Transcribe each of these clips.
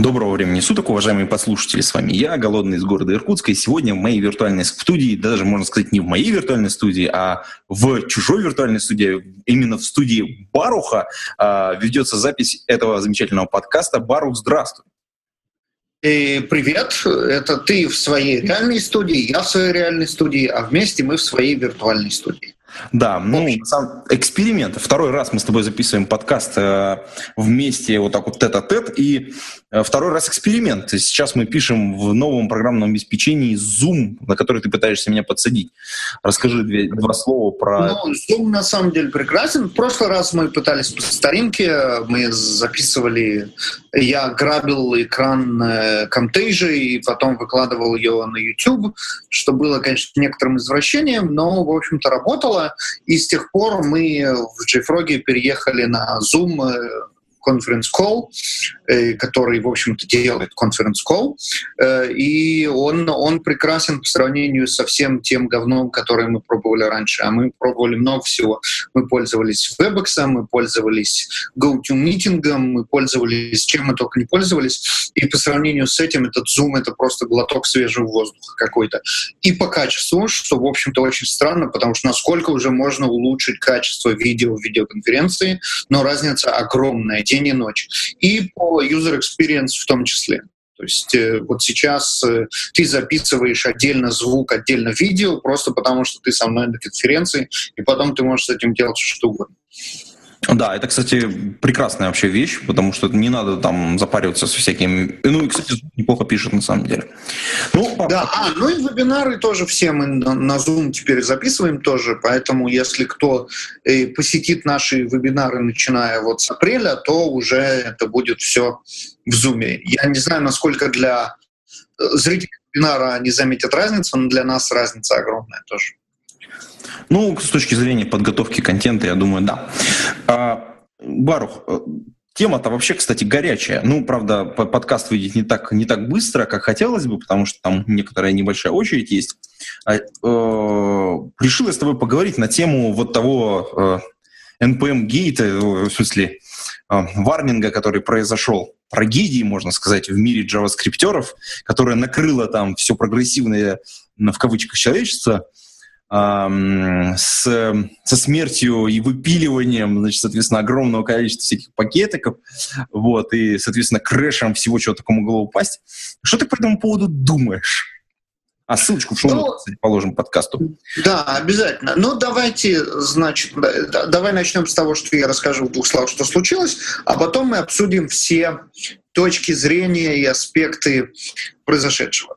Доброго времени суток, уважаемые подслушатели. С вами я, Голодный из города Иркутска. И сегодня в моей виртуальной студии, даже можно сказать не в моей виртуальной студии, а в чужой виртуальной студии, именно в студии Баруха, а, ведется запись этого замечательного подкаста. Барух, здравствуй. И привет, это ты в своей реальной студии, я в своей реальной студии, а вместе мы в своей виртуальной студии. Да, ну, сам эксперимент. Второй раз мы с тобой записываем подкаст э, вместе, вот так вот тет-а-тет, и э, второй раз эксперимент. Сейчас мы пишем в новом программном обеспечении Zoom, на который ты пытаешься меня подсадить. Расскажи две, два слова про... Ну, Zoom на самом деле прекрасен. В прошлый раз мы пытались по старинке, мы записывали, я грабил экран э, Camtasia и потом выкладывал ее на YouTube, что было, конечно, некоторым извращением, но, в общем-то, работало. И с тех пор мы в JFrog переехали на Zoom э, конференц-колл, э, который, в общем-то, делает конференц-колл, э, и он, он прекрасен по сравнению со всем тем говном, которое мы пробовали раньше. А мы пробовали много всего. Мы пользовались WebEx, мы пользовались GoToMeeting, мы пользовались чем мы только не пользовались. И по сравнению с этим этот Zoom — это просто глоток свежего воздуха какой-то. И по качеству, что, в общем-то, очень странно, потому что насколько уже можно улучшить качество видео в видеоконференции, но разница огромная день и ночь. И по user experience в том числе. То есть э, вот сейчас э, ты записываешь отдельно звук, отдельно видео, просто потому что ты со мной на конференции, и потом ты можешь с этим делать что угодно. Да, это, кстати, прекрасная вообще вещь, потому что не надо там запариваться со всякими... Ну и, кстати, неплохо пишет на самом деле. Ну, да, а, ну и вебинары тоже все мы на Zoom теперь записываем тоже, поэтому если кто э, посетит наши вебинары, начиная вот с апреля, то уже это будет все в Zoom. Я не знаю, насколько для э, зрителей вебинара они заметят разницу, но для нас разница огромная тоже. Ну, с точки зрения подготовки контента, я думаю, да. А, Барух, э, тема-то вообще, кстати, горячая. Ну, правда, подкаст выйдет не так, не так быстро, как хотелось бы, потому что там некоторая небольшая очередь есть. А, э, решил я с тобой поговорить на тему вот того э, NPM-гейта, э, в смысле, э, варнинга, который произошел, трагедии, можно сказать, в мире джаваскриптеров, которая накрыла там все прогрессивное, в кавычках, человечество – с, со смертью и выпиливанием, значит, соответственно, огромного количества всяких пакетиков, вот, и, соответственно, крэшем всего, чего такому могло упасть. Что ты по этому поводу думаешь? А ссылочку в шоу ну, положим подкасту. Да, обязательно. Ну, давайте, значит, давай начнем с того, что я расскажу в двух словах, что случилось, а потом мы обсудим все точки зрения и аспекты произошедшего.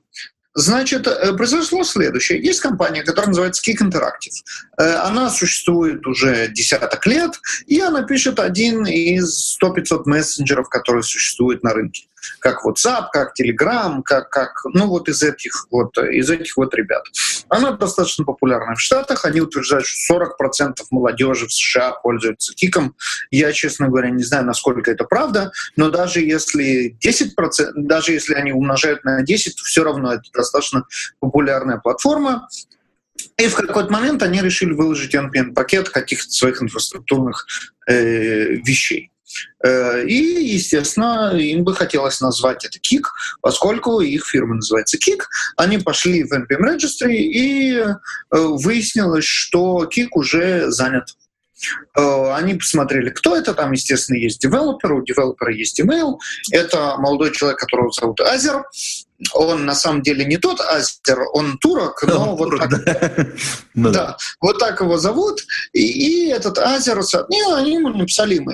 Значит, э, произошло следующее. Есть компания, которая называется Kick Interactive. Э, она существует уже десяток лет, и она пишет один из 100-500 мессенджеров, которые существуют на рынке как WhatsApp, как Telegram, как, как ну вот из этих вот, из этих вот ребят. Она достаточно популярна в Штатах. Они утверждают, что 40% молодежи в США пользуются Киком. Я, честно говоря, не знаю, насколько это правда, но даже если 10%, даже если они умножают на 10, то все равно это достаточно популярная платформа. И в какой-то момент они решили выложить NPM-пакет каких-то своих инфраструктурных э, вещей. Э, и, естественно, им бы хотелось назвать это Kik, поскольку их фирма называется Kik. Они пошли в NPM Registry, и э, выяснилось, что Kik уже занят Э, они посмотрели, кто это. Там, естественно, есть девелопер, у девелопера есть email. Это молодой человек, которого зовут Азер. Он на самом деле не тот Азер, он турок, но он вот турок, так, да. Ну да, вот так его зовут. И, и этот Азер, не, они ему написали email.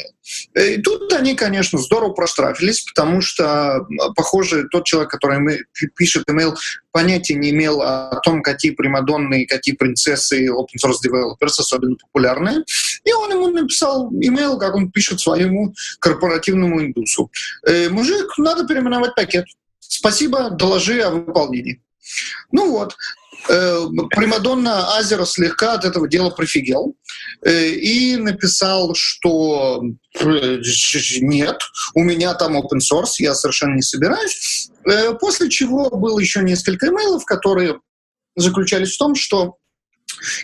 Э, и тут они, конечно, здорово проштрафились, потому что, похоже, тот человек, который пишет email, понятия не имел о том, какие примадонны и какие принцессы open source developers особенно популярные. И он ему написал имейл, как он пишет своему корпоративному индусу. «Э, «Мужик, надо переименовать пакет. Спасибо, доложи о выполнении». Ну вот. Э, Примадонна Азера слегка от этого дела прифигел э, и написал, что э, нет, у меня там open source, я совершенно не собираюсь. После чего было еще несколько имейлов, которые заключались в том, что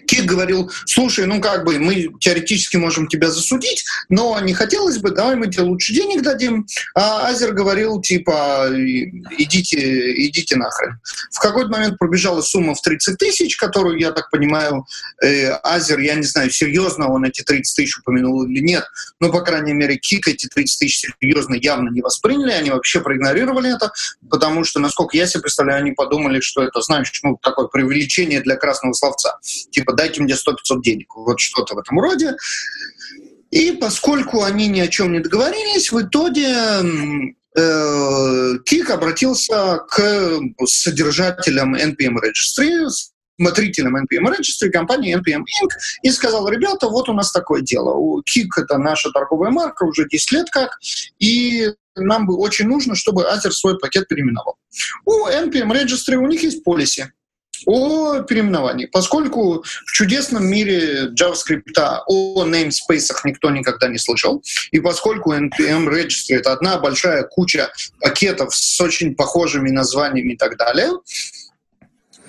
Кит говорил, слушай, ну как бы мы теоретически можем тебя засудить, но не хотелось бы, давай мы тебе лучше денег дадим. А Азер говорил, типа, идите, идите нахрен. В какой-то момент пробежала сумма в 30 тысяч, которую, я так понимаю, э, Азер, я не знаю, серьезно он эти 30 тысяч упомянул или нет, но, по крайней мере, Кик эти 30 тысяч серьезно явно не восприняли, они вообще проигнорировали это, потому что, насколько я себе представляю, они подумали, что это, знаешь, ну, такое преувеличение для красного словца типа дайте мне 100-500 денег, вот что-то в этом роде. И поскольку они ни о чем не договорились, в итоге э, Кик обратился к содержателям NPM Registry, смотрителям NPM Registry, компании NPM Inc. и сказал, ребята, вот у нас такое дело. Кик — это наша торговая марка, уже 10 лет как, и нам бы очень нужно, чтобы Азер свой пакет переименовал. У NPM Registry у них есть полиси о переименовании. Поскольку в чудесном мире JavaScript о namespace никто никогда не слышал, и поскольку NPM Registry — это одна большая куча пакетов с очень похожими названиями и так далее,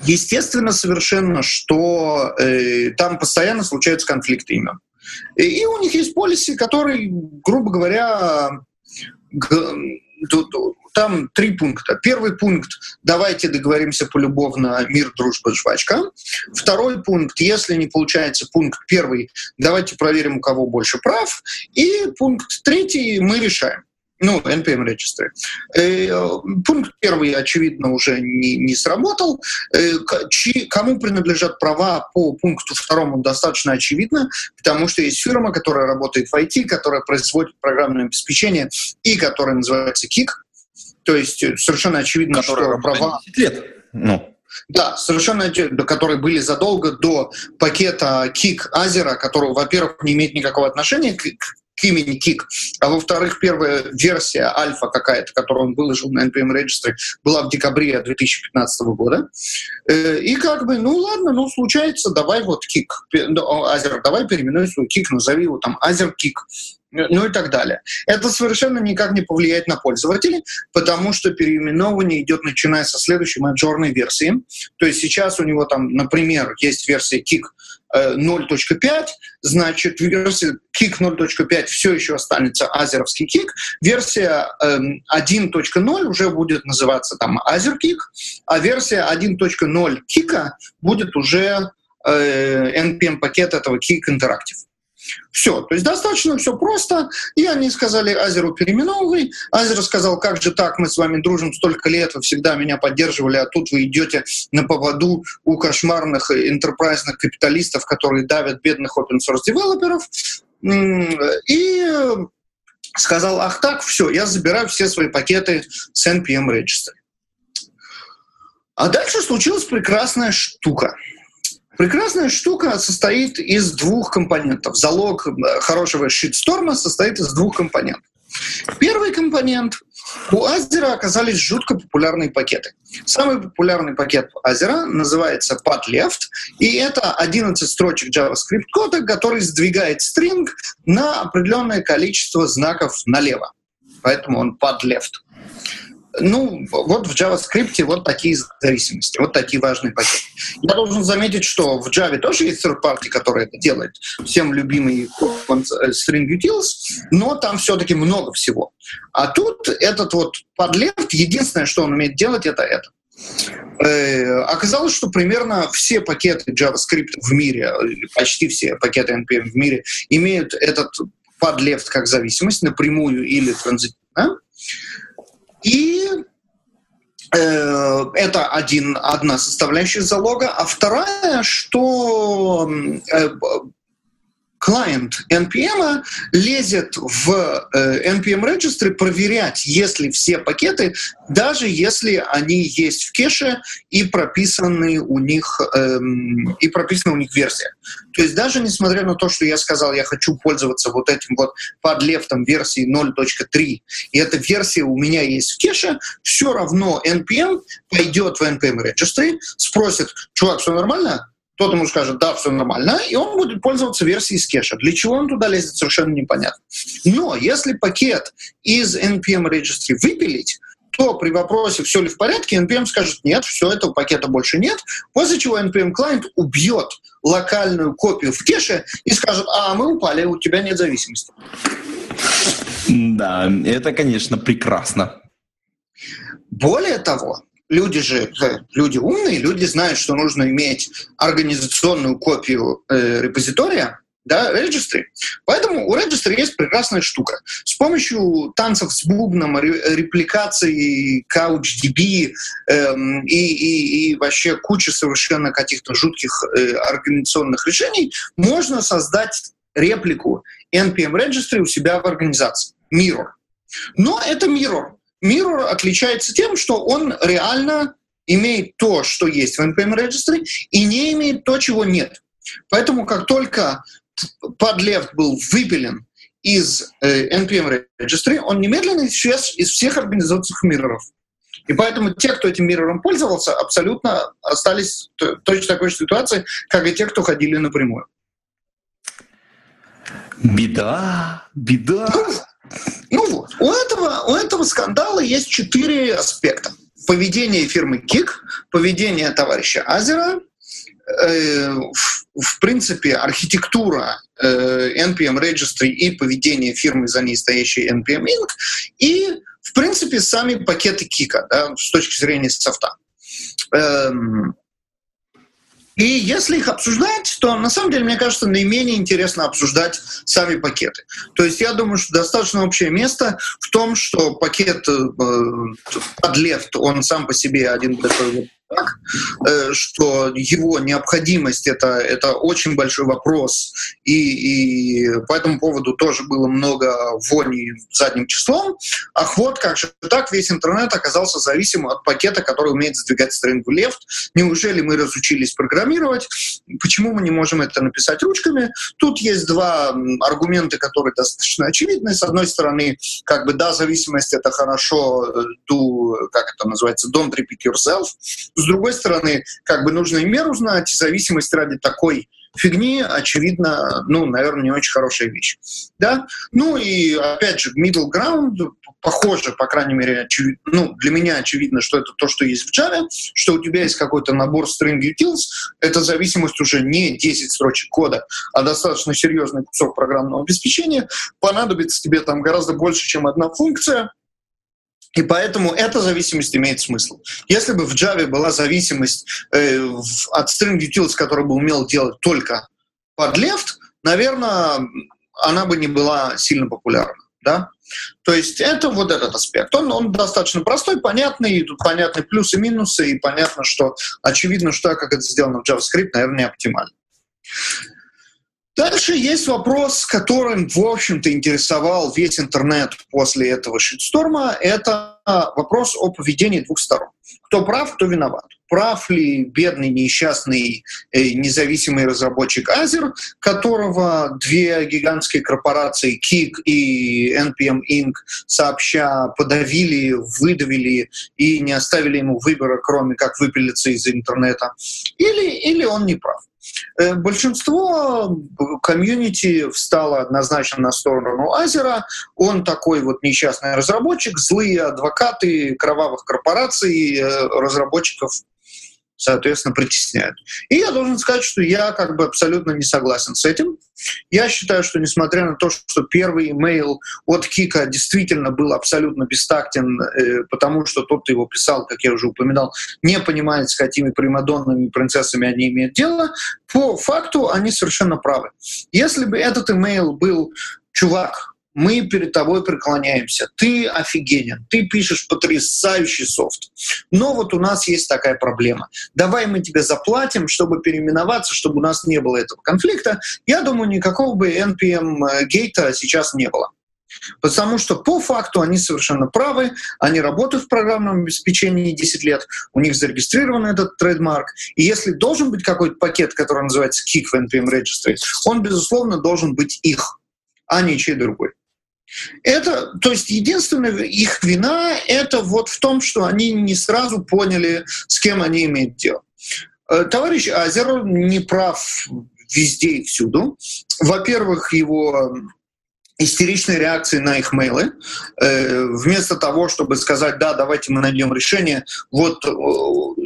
естественно совершенно, что э, там постоянно случаются конфликты имен. И, и у них есть полиси, которые, грубо говоря, там три пункта. Первый пункт – давайте договоримся полюбовно мир, дружба, жвачка. Второй пункт – если не получается пункт первый, давайте проверим, у кого больше прав. И пункт третий – мы решаем. Ну, NPM Registry. Э, пункт первый, очевидно, уже не, не сработал. Э, чьи, кому принадлежат права по пункту второму, достаточно очевидно, потому что есть фирма, которая работает в IT, которая производит программное обеспечение и которая называется KIK. То есть э, совершенно очевидно, которая что права... 10 лет. Ну. Да, совершенно которые были задолго до пакета Кик Азера, который, во-первых, не имеет никакого отношения к, к имени Кик, а во-вторых, первая версия альфа какая-то, которую он выложил на NPM Registry, была в декабре 2015 года. Э, и как бы, ну ладно, ну случается, давай вот Кик, Азер, давай переименуй свой Кик, назови его там Азер Кик ну и так далее. Это совершенно никак не повлияет на пользователей, потому что переименование идет начиная со следующей маджорной версии. То есть сейчас у него там, например, есть версия Kik 0.5, э, значит, версия Kik 0.5 все еще останется азеровский Kik. Версия 1.0 эм, уже будет называться там Азер Kik, а версия 1.0 Kika будет уже э, NPM-пакет этого Kik Interactive. Все, то есть достаточно все просто. И они сказали Азеру переименовывай. Азер сказал, как же так, мы с вами дружим столько лет, вы всегда меня поддерживали, а тут вы идете на поводу у кошмарных интерпрайзных капиталистов, которые давят бедных open source девелоперов. И сказал, ах так, все, я забираю все свои пакеты с NPM Registry. А дальше случилась прекрасная штука – Прекрасная штука состоит из двух компонентов. Залог э, хорошего шитсторма состоит из двух компонентов. Первый компонент. У Азера оказались жутко популярные пакеты. Самый популярный пакет Азера называется padleft, и это 11 строчек JavaScript кода, который сдвигает стринг на определенное количество знаков налево. Поэтому он padleft. Ну, вот в JavaScript вот такие зависимости, вот такие важные пакеты. Я должен заметить, что в Java тоже есть third party, который это делает. Всем любимый String Utils, но там все-таки много всего. А тут этот вот подлев, единственное, что он умеет делать, это это. Э, оказалось, что примерно все пакеты JavaScript в мире, почти все пакеты NPM в мире имеют этот подлев как зависимость напрямую или транзитивно. И э, это один, одна составляющая залога. А вторая, что э, клиент NPM лезет в э, NPM Registry проверять, есть ли все пакеты, даже если они есть в кэше и прописаны у них эм, и прописаны у них версия. То есть даже несмотря на то, что я сказал, я хочу пользоваться вот этим вот под лефтом версии 0.3, и эта версия у меня есть в кэше, все равно NPM пойдет в NPM Registry, спросит, чувак, все нормально? Тот ему скажет, да, все нормально, и он будет пользоваться версией с кэша. Для чего он туда лезет, совершенно непонятно. Но если пакет из NPM Registry выпилить, то при вопросе, все ли в порядке, NPM скажет, нет, все, этого пакета больше нет, после чего NPM клиент убьет локальную копию в кэше и скажет, а, мы упали, у тебя нет зависимости. Да, это, конечно, прекрасно. Более того, люди же э, люди умные, люди знают, что нужно иметь организационную копию э, репозитория, да, registry. Поэтому у registry есть прекрасная штука. С помощью танцев с бубном, репликации CouchDB эм, и, и, и вообще кучи совершенно каких-то жутких э, организационных решений можно создать реплику NPM Registry у себя в организации. Mirror. Но это Mirror. Mirror отличается тем, что он реально имеет то, что есть в NPM Registry, и не имеет то, чего нет. Поэтому как только подлев был выпилен из э, NPM Registry, он немедленно исчез из всех организационных мирроров. И поэтому те, кто этим миррором пользовался, абсолютно остались в точно такой же ситуации, как и те, кто ходили напрямую. Беда, беда. Ну, вот, у этого, у этого скандала есть четыре аспекта. Поведение фирмы КИК, поведение товарища Азера, э, в, в принципе, архитектура э, NPM Registry и поведение фирмы, за ней стоящей NPM Inc., и, в принципе, сами пакеты Кика да, с точки зрения софта. Эм, и если их обсуждать, то на самом деле, мне кажется, наименее интересно обсуждать сами пакеты. То есть я думаю, что достаточно общее место в том, что пакет э, под лефт, он сам по себе один такой так, э, что его необходимость это, это очень большой вопрос, и, и по этому поводу тоже было много вони задним числом. Ах вот, как же так, весь интернет оказался зависим от пакета, который умеет сдвигать стрингу left. Неужели мы разучились программировать? Почему мы не можем это написать ручками? Тут есть два аргумента, которые достаточно очевидны. С одной стороны, как бы да, зависимость это хорошо, do, э, как это называется, don't repeat yourself. С другой стороны, как бы нужно и меру знать, и зависимость ради такой фигни, очевидно, ну, наверное, не очень хорошая вещь. Да? Ну и, опять же, middle ground, похоже, по крайней мере, очевид... ну, для меня очевидно, что это то, что есть в Java, что у тебя есть какой-то набор string utils, эта зависимость уже не 10 строчек кода, а достаточно серьезный кусок программного обеспечения, понадобится тебе там гораздо больше, чем одна функция, и поэтому эта зависимость имеет смысл. Если бы в Java была зависимость э, от string utils, который бы умел делать только под left, наверное, она бы не была сильно популярна. Да? То есть это вот этот аспект. Он, он достаточно простой, понятный, тут понятны плюсы и минусы, и понятно, что очевидно, что как это сделано в JavaScript, наверное, не оптимально. Дальше есть вопрос, которым, в общем-то, интересовал весь интернет после этого шитсторма. Это вопрос о поведении двух сторон. Кто прав, кто виноват. Прав ли бедный, несчастный, э, независимый разработчик Азер, которого две гигантские корпорации Kik и NPM Inc. сообща подавили, выдавили и не оставили ему выбора, кроме как выпилиться из интернета. Или, или он не прав. Э, большинство комьюнити встало однозначно на сторону Азера. Он такой вот несчастный разработчик, злые адвокаты кровавых корпораций, э, разработчиков соответственно, притесняют. И я должен сказать, что я как бы абсолютно не согласен с этим. Я считаю, что несмотря на то, что первый имейл от Кика действительно был абсолютно бестактен, э, потому что тот, кто его писал, как я уже упоминал, не понимает, с какими примадонными принцессами они имеют дело, по факту они совершенно правы. Если бы этот имейл был чувак, мы перед тобой преклоняемся. Ты офигенен, ты пишешь потрясающий софт. Но вот у нас есть такая проблема. Давай мы тебе заплатим, чтобы переименоваться, чтобы у нас не было этого конфликта. Я думаю, никакого бы NPM gate 'а сейчас не было. Потому что по факту они совершенно правы, они работают в программном обеспечении 10 лет, у них зарегистрирован этот trademark, и если должен быть какой-то пакет, который называется Kick в NPM Registry, он, безусловно, должен быть их, а не чей другой. Это, то есть единственная их вина это вот в том, что они не сразу поняли, с кем они имеют дело. Э, товарищ Азер не прав везде и всюду. Во-первых, его истеричной реакции на их мейлы, э, вместо того, чтобы сказать, да, давайте мы найдем решение, вот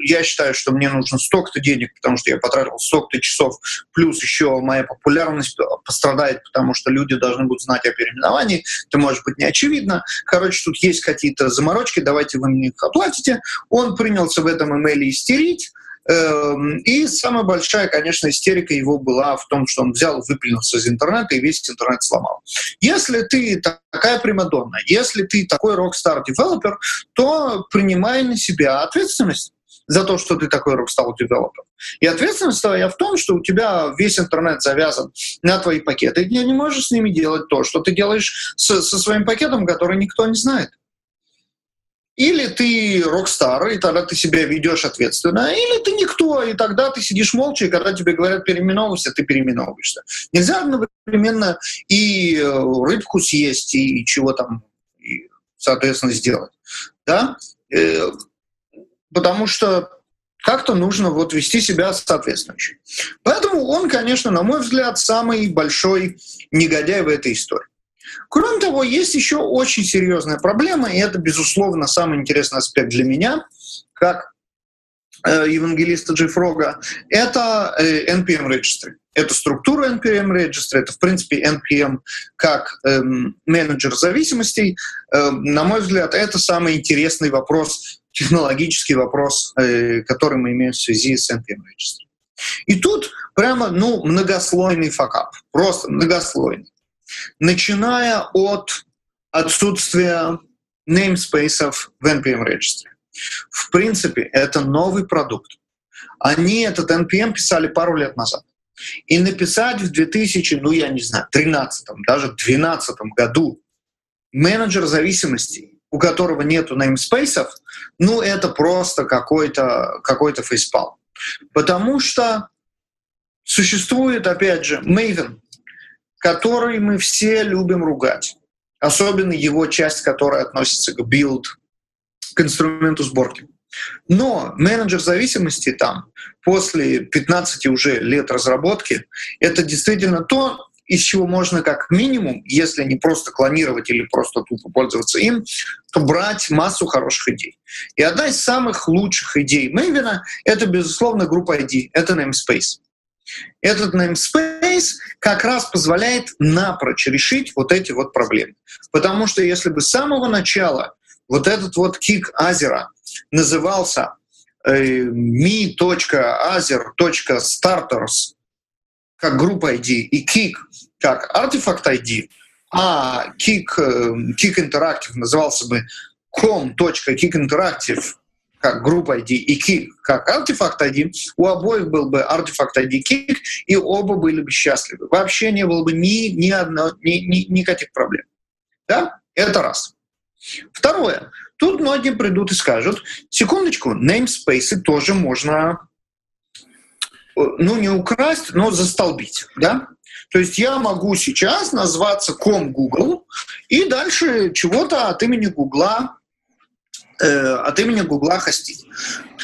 я считаю, что мне нужно столько-то денег, потому что я потратил столько-то часов, плюс еще моя популярность пострадает, потому что люди должны будут знать о переименовании, это может быть не очевидно. Короче, тут есть какие-то заморочки, давайте вы мне их оплатите. Он принялся в этом имейле истерить, и самая большая, конечно, истерика его была в том, что он взял, выплюнулся из интернета и весь интернет сломал. Если ты такая примадонна, если ты такой рок-стар девелопер, то принимай на себя ответственность за то, что ты такой рок-стар девелопер. И ответственность твоя в том, что у тебя весь интернет завязан на твои пакеты, и ты не можешь с ними делать то, что ты делаешь со, со своим пакетом, который никто не знает. Или ты рок-стар, и тогда ты себя ведешь ответственно, или ты никто, и тогда ты сидишь молча, и когда тебе говорят переименовывайся, ты переименовываешься. Нельзя одновременно и э, рыбку съесть, и чего там, и, соответственно, сделать. Да? Э, потому что как-то нужно вот вести себя соответствующе. Поэтому он, конечно, на мой взгляд, самый большой негодяй в этой истории. Кроме того, есть еще очень серьезная проблема, и это, безусловно, самый интересный аспект для меня, как э, евангелиста Джейфрога, это э, NPM Registry. Это структура NPM Registry, это, в принципе, NPM как эм, менеджер зависимостей. Э, на мой взгляд, это самый интересный вопрос, технологический вопрос, э, который мы имеем в связи с NPM Registry. И тут прямо, ну, многослойный факап, просто многослойный начиная от отсутствия namespace в NPM Registry. В принципе, это новый продукт. Они этот NPM писали пару лет назад. И написать в 2000, ну я не знаю, 13 даже 2012 году менеджер зависимостей, у которого нету namespace, ну это просто какой-то какой фейспал. Потому что существует, опять же, Maven, который мы все любим ругать. Особенно его часть, которая относится к build, к инструменту сборки. Но менеджер зависимости там после 15 уже лет разработки это действительно то, из чего можно как минимум, если не просто клонировать или просто тупо пользоваться им, то брать массу хороших идей. И одна из самых лучших идей Maven — это, безусловно, группа ID, это namespace. Этот namespace как раз позволяет напрочь решить вот эти вот проблемы. Потому что если бы с самого начала вот этот вот кик Азера назывался э, me.azer.starters как группа ID и kick как артефакт ID, а kick, kick Interactive назывался бы com.kickinteractive как группа ID и Kick как артефакт ID, у обоих был бы артефакт ID Kick, и оба были бы счастливы. Вообще не было бы ни, ни, одно, ни, ни, никаких проблем. Да? Это раз. Второе. Тут многие придут и скажут, секундочку, namespace тоже можно, э, ну, не украсть, но застолбить, да? То есть я могу сейчас назваться ком Google и дальше чего-то от имени Гугла Э, от имени Гугла хостить.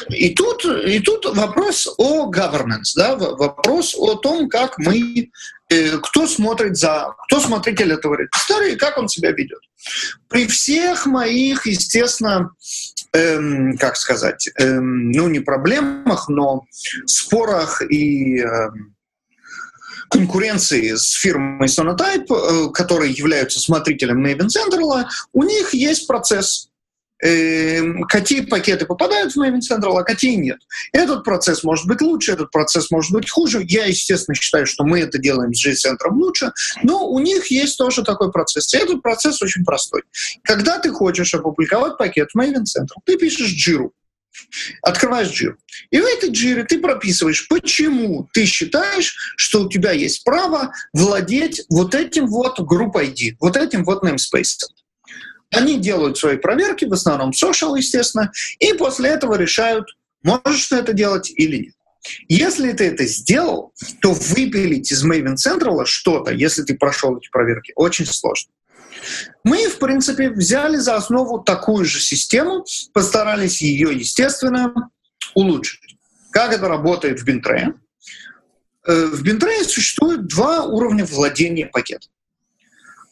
И тут, и тут вопрос о governance, да, вопрос о том, как мы, э, кто смотрит за, кто смотритель этого репозитория и как он себя ведет. При всех моих, естественно, эм, как сказать, эм, ну не проблемах, но спорах и эм, конкуренции с фирмой Sonotype, э, которые являются смотрителем Maven Central, у них есть процесс какие пакеты попадают в Maven Central, а какие нет. Этот процесс может быть лучше, этот процесс может быть хуже. Я, естественно, считаю, что мы это делаем с J-центром лучше, но у них есть тоже такой процесс. И этот процесс очень простой. Когда ты хочешь опубликовать пакет в Maven Central, ты пишешь Jira, открываешь джир. И в этой джире ты прописываешь, почему ты считаешь, что у тебя есть право владеть вот этим вот группой ID, вот этим вот namespace. Они делают свои проверки, в основном social, естественно, и после этого решают, можешь ты это делать или нет. Если ты это сделал, то выпилить из Maven Central что-то, если ты прошел эти проверки, очень сложно. Мы, в принципе, взяли за основу такую же систему, постарались ее, естественно, улучшить. Как это работает в Бинтрее? Э, в Бинтрее существует два уровня владения пакетом.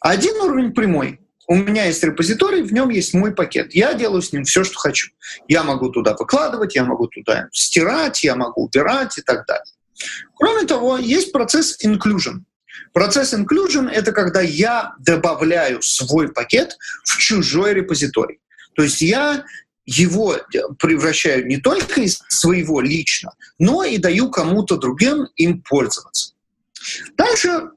Один уровень прямой. У меня есть репозиторий, в нем есть мой пакет. Я делаю с ним все, что хочу. Я могу туда выкладывать, я могу туда стирать, я могу убирать и так далее. Кроме того, есть процесс inclusion. Процесс inclusion — это когда я добавляю свой пакет в чужой репозиторий. То есть я его превращаю не только из своего лично, но и даю кому-то другим им пользоваться. Дальше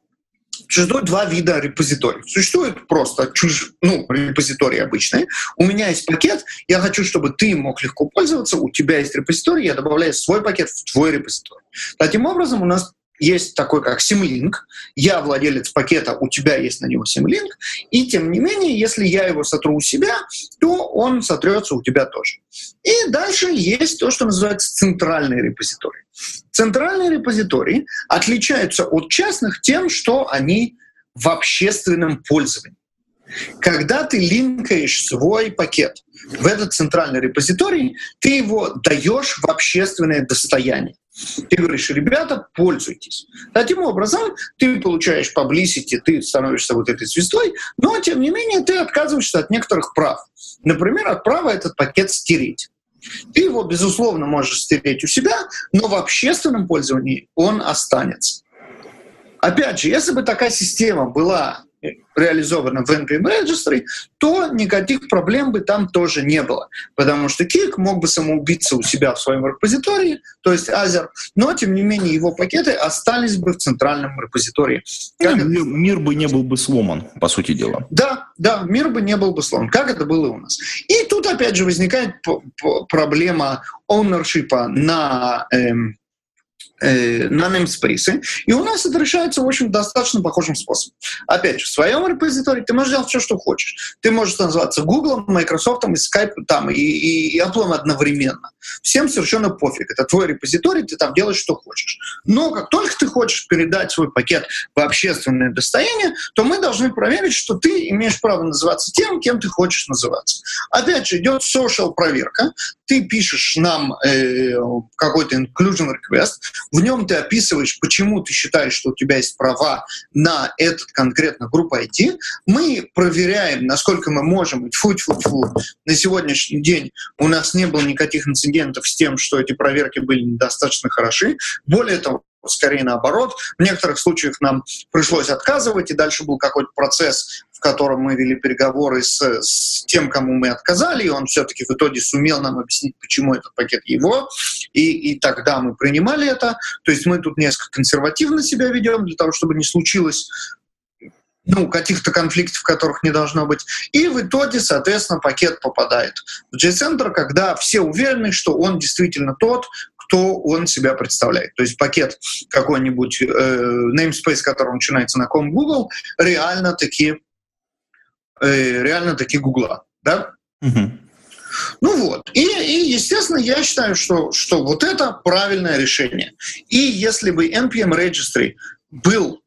существует два вида репозиторий. Существует просто чуж... ну, репозитории обычные. У меня есть пакет, я хочу, чтобы ты мог легко пользоваться, у тебя есть репозиторий, я добавляю свой пакет в твой репозиторий. Таким образом, у нас есть такой как Simlink, я владелец пакета, у тебя есть на него Simlink, и тем не менее, если я его сотру у себя, то он сотрется у тебя тоже. И дальше есть то, что называется центральный репозиторий. Центральные репозитории отличаются от частных тем, что они в общественном пользовании. Когда ты линкаешь свой пакет в этот центральный репозиторий, ты его даешь в общественное достояние. Ты говоришь, ребята, пользуйтесь. Таким образом, ты получаешь publicity, ты становишься вот этой звездой, но, тем не менее, ты отказываешься от некоторых прав. Например, от права этот пакет стереть. Ты его, безусловно, можешь стереть у себя, но в общественном пользовании он останется. Опять же, если бы такая система была реализовано в NPM Registry, то никаких проблем бы там тоже не было. Потому что Kik мог бы самоубиться у себя в своем репозитории, то есть Azure, но, тем не менее, его пакеты остались бы в центральном репозитории. Как ну, мир, мир бы не был бы сломан, по сути дела. Да, да, мир бы не был бы сломан, как это было у нас. И тут, опять же, возникает проблема ownership на эм, Э, namespace, и у нас это решается, в общем, достаточно похожим способом. Опять же, в своем репозитории ты можешь делать все, что хочешь. Ты можешь называться Google, Microsoft, и Skype там, и, и, и Apple одновременно. Всем совершенно пофиг. Это твой репозиторий, ты там делаешь, что хочешь. Но как только ты хочешь передать свой пакет в общественное достояние, то мы должны проверить, что ты имеешь право называться тем, кем ты хочешь называться. Опять же, идет social проверка. Ты пишешь нам э, какой-то inclusion request, в нем ты описываешь, почему ты считаешь, что у тебя есть права на этот конкретно группу ID. Мы проверяем, насколько мы можем, и фу фу фу на сегодняшний день у нас не было никаких инцидентов с тем, что эти проверки были недостаточно хороши. Более того, скорее наоборот. В некоторых случаях нам пришлось отказывать, и дальше был какой-то процесс, в котором мы вели переговоры с, с тем, кому мы отказали, и он все-таки в итоге сумел нам объяснить, почему этот пакет его, и, и тогда мы принимали это. То есть мы тут несколько консервативно себя ведем для того, чтобы не случилось ну, каких-то конфликтов, которых не должно быть. И в итоге, соответственно, пакет попадает в J-центр, когда все уверены, что он действительно тот, кто он себя представляет. То есть пакет какой-нибудь, э, namespace, который начинается на ком Google, реально таки, э, реально таки Гугла. Да? Угу. Ну вот. И, и, естественно, я считаю, что, что вот это правильное решение. И если бы NPM Registry был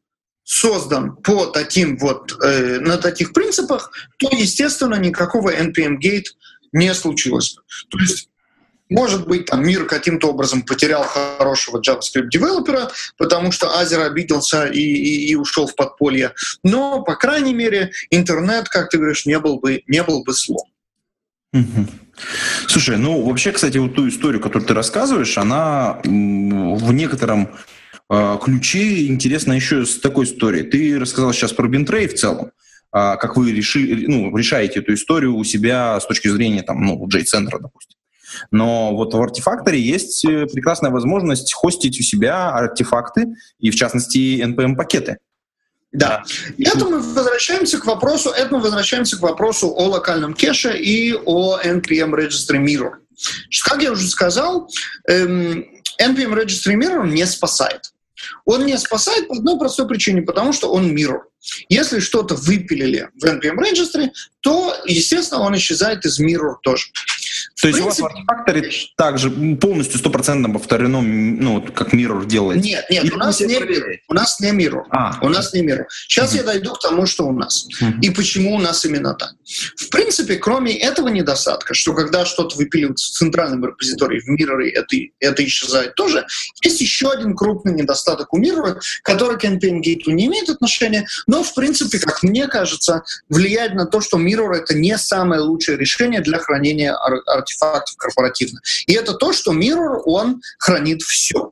создан по таким вот, э, на таких принципах, то, естественно, никакого NPM Gate не случилось. То есть может быть, там мир каким-то образом потерял хорошего JavaScript-девелопера, потому что Азер обиделся и, и, и ушел в подполье. Но, по крайней мере, интернет, как ты говоришь, не был бы, не был бы слом. Слушай, ну вообще, кстати, вот ту историю, которую ты рассказываешь, она в некотором э, ключе интересна еще с такой историей. Ты рассказал сейчас про Бинтрей в целом. а, как вы реши, ну, решаете эту историю у себя с точки зрения там, ну, J-центра, допустим. Но вот в артефакторе есть э, прекрасная возможность хостить у себя артефакты и, в частности, NPM-пакеты. Да. И это мы возвращаемся к вопросу, это мы возвращаемся к вопросу о локальном кэше и о NPM Registry Mirror. Как я уже сказал, эм, NPM Registry Mirror не спасает. Он не спасает по одной простой причине, потому что он mirror. Если что-то выпилили в NPM Registry, то, естественно, он исчезает из mirror тоже. То есть принципе, у вас в артефакторе также полностью стопроцентно повторено, ну, как Mirror делает? Нет, нет, у нас, не, у нас не Mirror. А. У нас не Mirror. Сейчас uh я дойду к тому, что у нас. uh И почему у нас именно так. В принципе, кроме этого недостатка, что когда что-то выпиливается в центральном репозитории в Mirror, это, это исчезает тоже, есть еще один крупный недостаток у Mirror, который к NPM Gate не имеет отношения, но, в принципе, как мне кажется, влияет на то, что Mirror — это не самое лучшее решение для хранения артефактов корпоративно. И это то, что Mirror, он хранит все.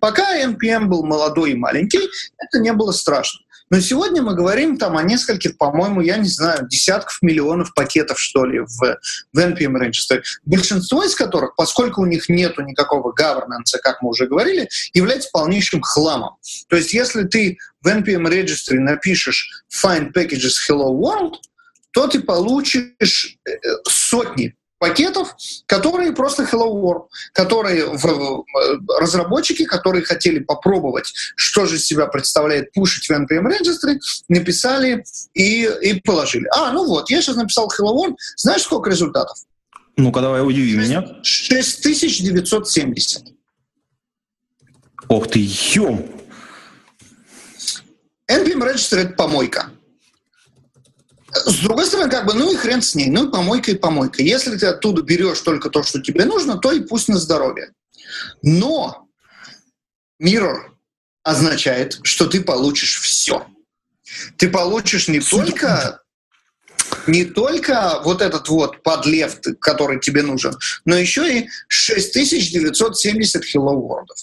Пока NPM был молодой и маленький, это не было страшно. Но сегодня мы говорим там о нескольких, по-моему, я не знаю, десятков миллионов пакетов, что ли, в, в NPM Registry. Большинство из которых, поскольку у них нет никакого governance, как мы уже говорили, является полнейшим хламом. То есть если ты в NPM Registry напишешь find packages hello world, то ты получишь э, сотни пакетов, которые просто Hello World, которые в, разработчики, которые хотели попробовать, что же из себя представляет пушить в NPM Registry, написали и, и положили. А, ну вот, я сейчас написал Hello World, знаешь, сколько результатов? Ну-ка, давай удиви меня. 6970. Ох ты, ё! NPM Registry — это помойка. С другой стороны, как бы, ну и хрен с ней, ну и помойка и помойка. Если ты оттуда берешь только то, что тебе нужно, то и пусть на здоровье. Но mirror означает, что ты получишь все. Ты получишь не только не только вот этот вот подлев, который тебе нужен, но еще и 6970 хиловордов.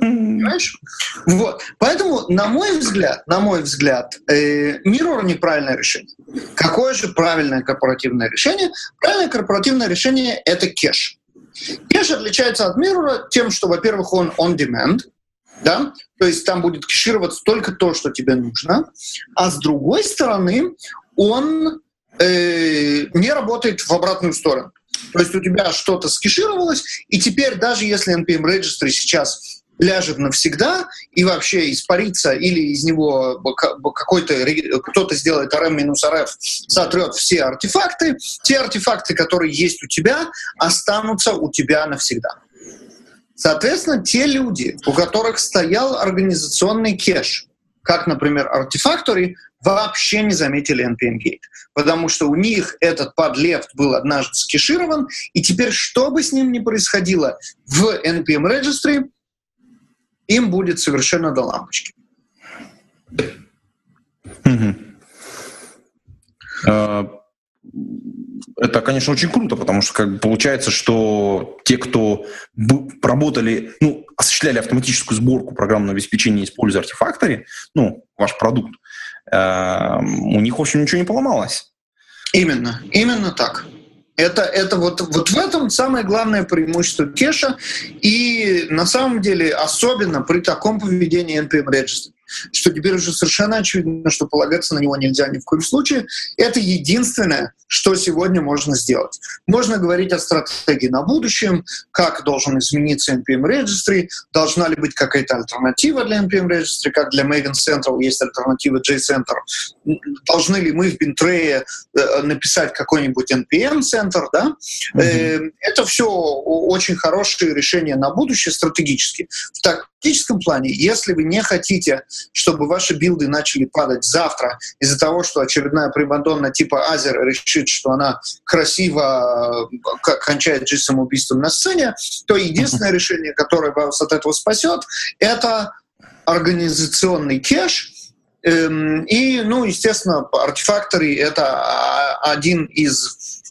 Понимаешь? Вот. Поэтому, на мой взгляд, на мой взгляд, э, Mirror неправильное решение. Какое же правильное корпоративное решение? Правильное корпоративное решение — это кэш. Кэш отличается от Mirror тем, что, во-первых, он on-demand, да, то есть там будет кэшироваться только то, что тебе нужно, а с другой стороны, он э, не работает в обратную сторону. То есть у тебя что-то скишировалось, и теперь даже если NPM Registry сейчас ляжет навсегда и вообще испарится или из него какой-то кто-то сделает RM-RF, сотрет все артефакты, те артефакты, которые есть у тебя, останутся у тебя навсегда. Соответственно, те люди, у которых стоял организационный кэш, как, например, Artifactory, вообще не заметили NPM Gate, потому что у них этот подлефт был однажды скеширован, и теперь, что бы с ним ни происходило в NPM Registry, им будет совершенно до лампочки. А, это, конечно, очень круто, потому что как получается, что те, кто работали, ну, осуществляли автоматическую сборку программного обеспечения, используя Artifactory, ну, ваш продукт, э, у них, в общем, ничего не поломалось. Именно, именно так. Это, это вот, вот в этом самое главное преимущество кеша. И на самом деле, особенно при таком поведении NPM Registry, что теперь уже совершенно очевидно, что полагаться на него нельзя ни в коем случае. Это единственное, что сегодня можно сделать. Можно говорить о стратегии на будущем, как должен измениться NPM Registry, должна ли быть какая-то альтернатива для NPM Registry, как для Maven Central есть альтернатива JCenter. Должны ли мы в Бинтрее э, написать какой-нибудь NPM Center, да? Mm-hmm. Это все очень хорошие решения на будущее стратегически. В практическом плане, если вы не хотите, чтобы ваши билды начали падать завтра из-за того, что очередная примадонна типа Азер решит, что она красиво э, кончает жизнь самоубийством на сцене, то единственное решение, которое вас от этого спасет, это организационный кэш, эм, и, ну, естественно, артефакторы — это один из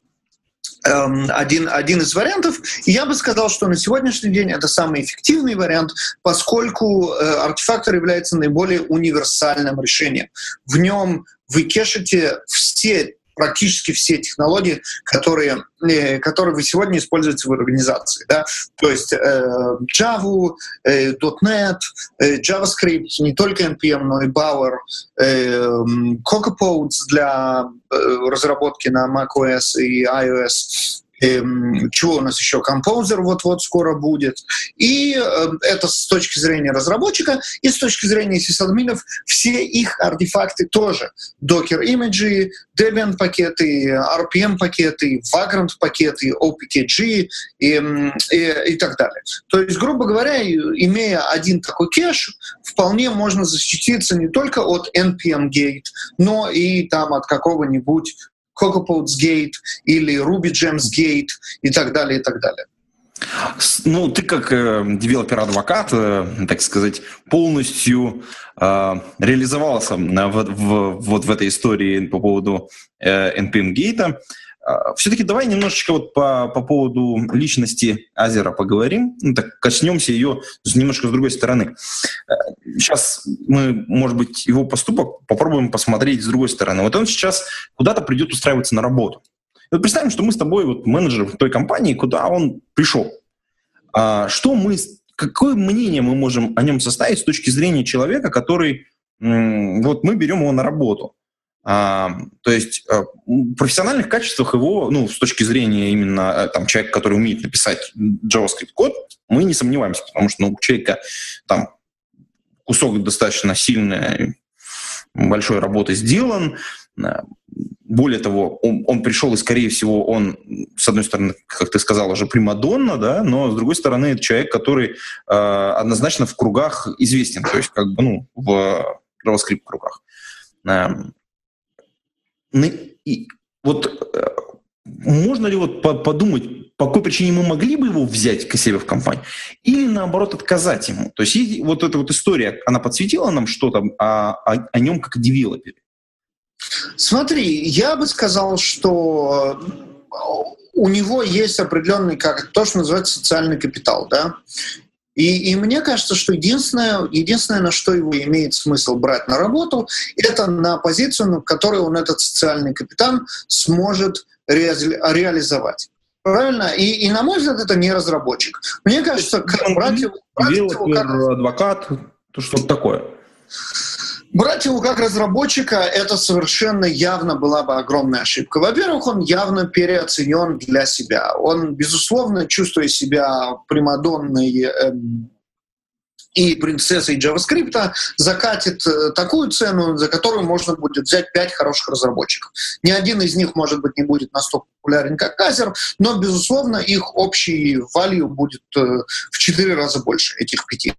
один, один из вариантов. я бы сказал, что на сегодняшний день это самый эффективный вариант, поскольку э, артефактор является наиболее универсальным решением. В нем вы кешите все практически все технологии, которые, э, которые вы сегодня используете в организации. Да? То есть э, Java, э, .NET, JavaScript, не только NPM, но и Bower, CocoaPods для разработки на macOS и iOS, чего у нас еще, композер вот-вот скоро будет. И э, это с точки зрения разработчика, и с точки зрения сисадминов все их артефакты тоже. Docker имиджи, Debian пакеты, RPM пакеты, Vagrant пакеты, OPKG и, и, и так далее. То есть, грубо говоря, имея один такой кэш, вполне можно защититься не только от NPM Gate, но и там от какого-нибудь Gate или Gems Gate и так далее, и так далее. Ну, ты как э, developer advocate, э, так сказать, полностью э, реализовался в, в, вот в этой истории по поводу э, NPM Gate. А, Все-таки давай немножечко вот по, по поводу личности Азера поговорим. Ну, так коснемся ее немножко с другой стороны. Сейчас э, мы, может быть, его поступок попробуем посмотреть с другой стороны. Вот он сейчас куда-то придет устраиваться на работу. Вот представим, что мы с тобой вот менеджер в той компании, куда он пришел. А что мы, какое мнение мы можем о нем составить с точки зрения человека, который, вот мы берем его на работу. А, то есть а, в профессиональных качествах его, ну, с точки зрения именно э, там, человека, который умеет написать JavaScript код, мы не сомневаемся, потому что ну, у человека там кусок достаточно сильной, большой работы сделан. Э, более того, он, он пришел, и, скорее всего, он, с одной стороны, как ты сказал, уже примадонна, да, но, с другой стороны, это человек, который э, однозначно в кругах известен, то есть, как бы, ну, в JavaScript кругах. Эм, и вот э, можно ли вот подумать, по какой причине мы могли бы его взять к себе в компанию, или наоборот отказать ему? То есть вот эта вот история, она подсветила нам что-то о, о, о нем как о девелопере? Смотри, я бы сказал, что у него есть определенный, как то, что называется социальный капитал, да. И, и мне кажется, что единственное, единственное, на что его имеет смысл брать на работу, это на позицию, на которой он этот социальный капитан сможет ре, реализовать. Правильно? И, и, на мой взгляд, это не разработчик. Мне кажется, брать его, брать его как... адвокат, то что-то такое. Брать его как разработчика — это совершенно явно была бы огромная ошибка. Во-первых, он явно переоценен для себя. Он, безусловно, чувствуя себя примадонной эм, и принцессой JavaScript закатит э, такую цену, за которую можно будет взять пять хороших разработчиков. Ни один из них, может быть, не будет настолько популярен, как Азер, но, безусловно, их общий value будет э, в четыре раза больше, этих пяти.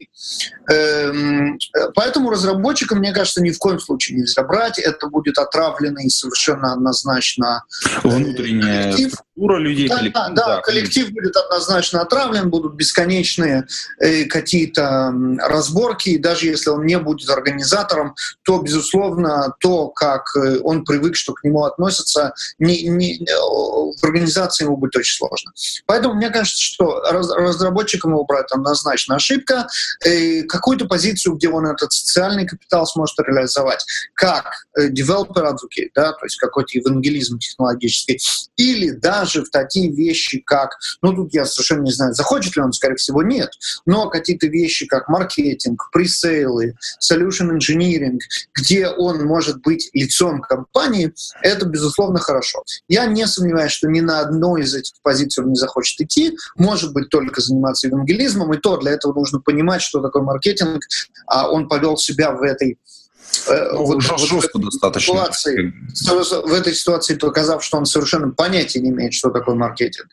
Эм, поэтому разработчикам, мне кажется, ни в коем случае нельзя брать. Это будет отравленный совершенно однозначно э, внутренняя коллектив. структура людей. Да, коллектив, да, да, коллектив будет однозначно отравлен, будут бесконечные э, какие-то разборки, и даже если он не будет организатором, то, безусловно, то, как он привык, что к нему относятся, не, не, в организации ему будет очень сложно. Поэтому мне кажется, что разработчикам его брать однозначно ошибка. И какую-то позицию, где он этот социальный капитал сможет реализовать, как э, developer advocate, да, то есть какой-то евангелизм технологический, или даже в такие вещи, как, ну тут я совершенно не знаю, захочет ли он, скорее всего, нет, но какие-то вещи, как маркетинг, пресейлы, solution engineering, где он может быть лицом компании, это, безусловно, хорошо. Я не сомневаюсь, понимает, что ни на одной из этих позиций он не захочет идти, может быть, только заниматься евангелизмом, и то для этого нужно понимать, что такое маркетинг, а он повел себя в этой э, ну, вот, жестко вот достаточно. Ситуации, в этой ситуации показав, что он совершенно понятия не имеет, что такое маркетинг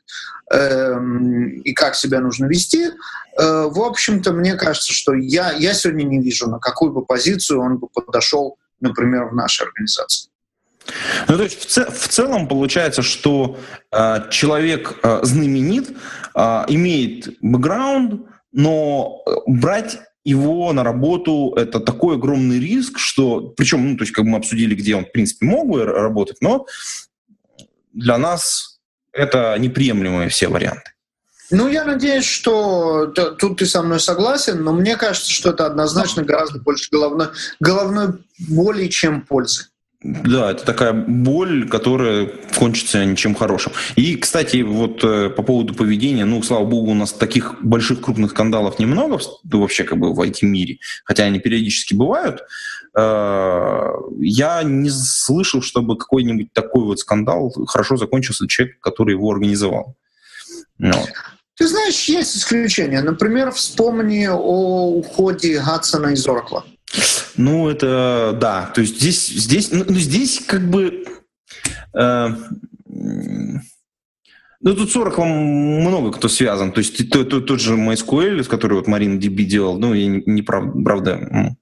эм, и как себя нужно вести. Э, в общем-то, мне кажется, что я, я сегодня не вижу, на какую бы позицию он бы подошел, например, в нашей организации. Ну, то есть в, цел, в целом получается, что э, человек э, знаменит, э, имеет бэкграунд, но э, брать его на работу это такой огромный риск, что, причем, ну, то есть, как мы обсудили, где он, в принципе, мог бы работать, но для нас это неприемлемые все варианты. Ну, я надеюсь, что тут ты со мной согласен, но мне кажется, что это однозначно гораздо больше головной, головной боли, чем пользы. Да, это такая боль, которая кончится ничем хорошим. И, кстати, вот э, по поводу поведения, ну, слава богу, у нас таких больших крупных скандалов немного вообще как бы в IT-мире, хотя они периодически бывают. Э, я не слышал, чтобы какой-нибудь такой вот скандал хорошо закончился человек, который его организовал. Ну. Ты знаешь, есть исключения. Например, вспомни о уходе Гатсона из Оракла. Ну, это да. То есть здесь, здесь, ну, ну здесь как бы... Э, ну, тут 40 вам много кто связан. То есть тот, тот, тот же MySQL, с который вот Марина DB делал, ну, я не, не прав, правда,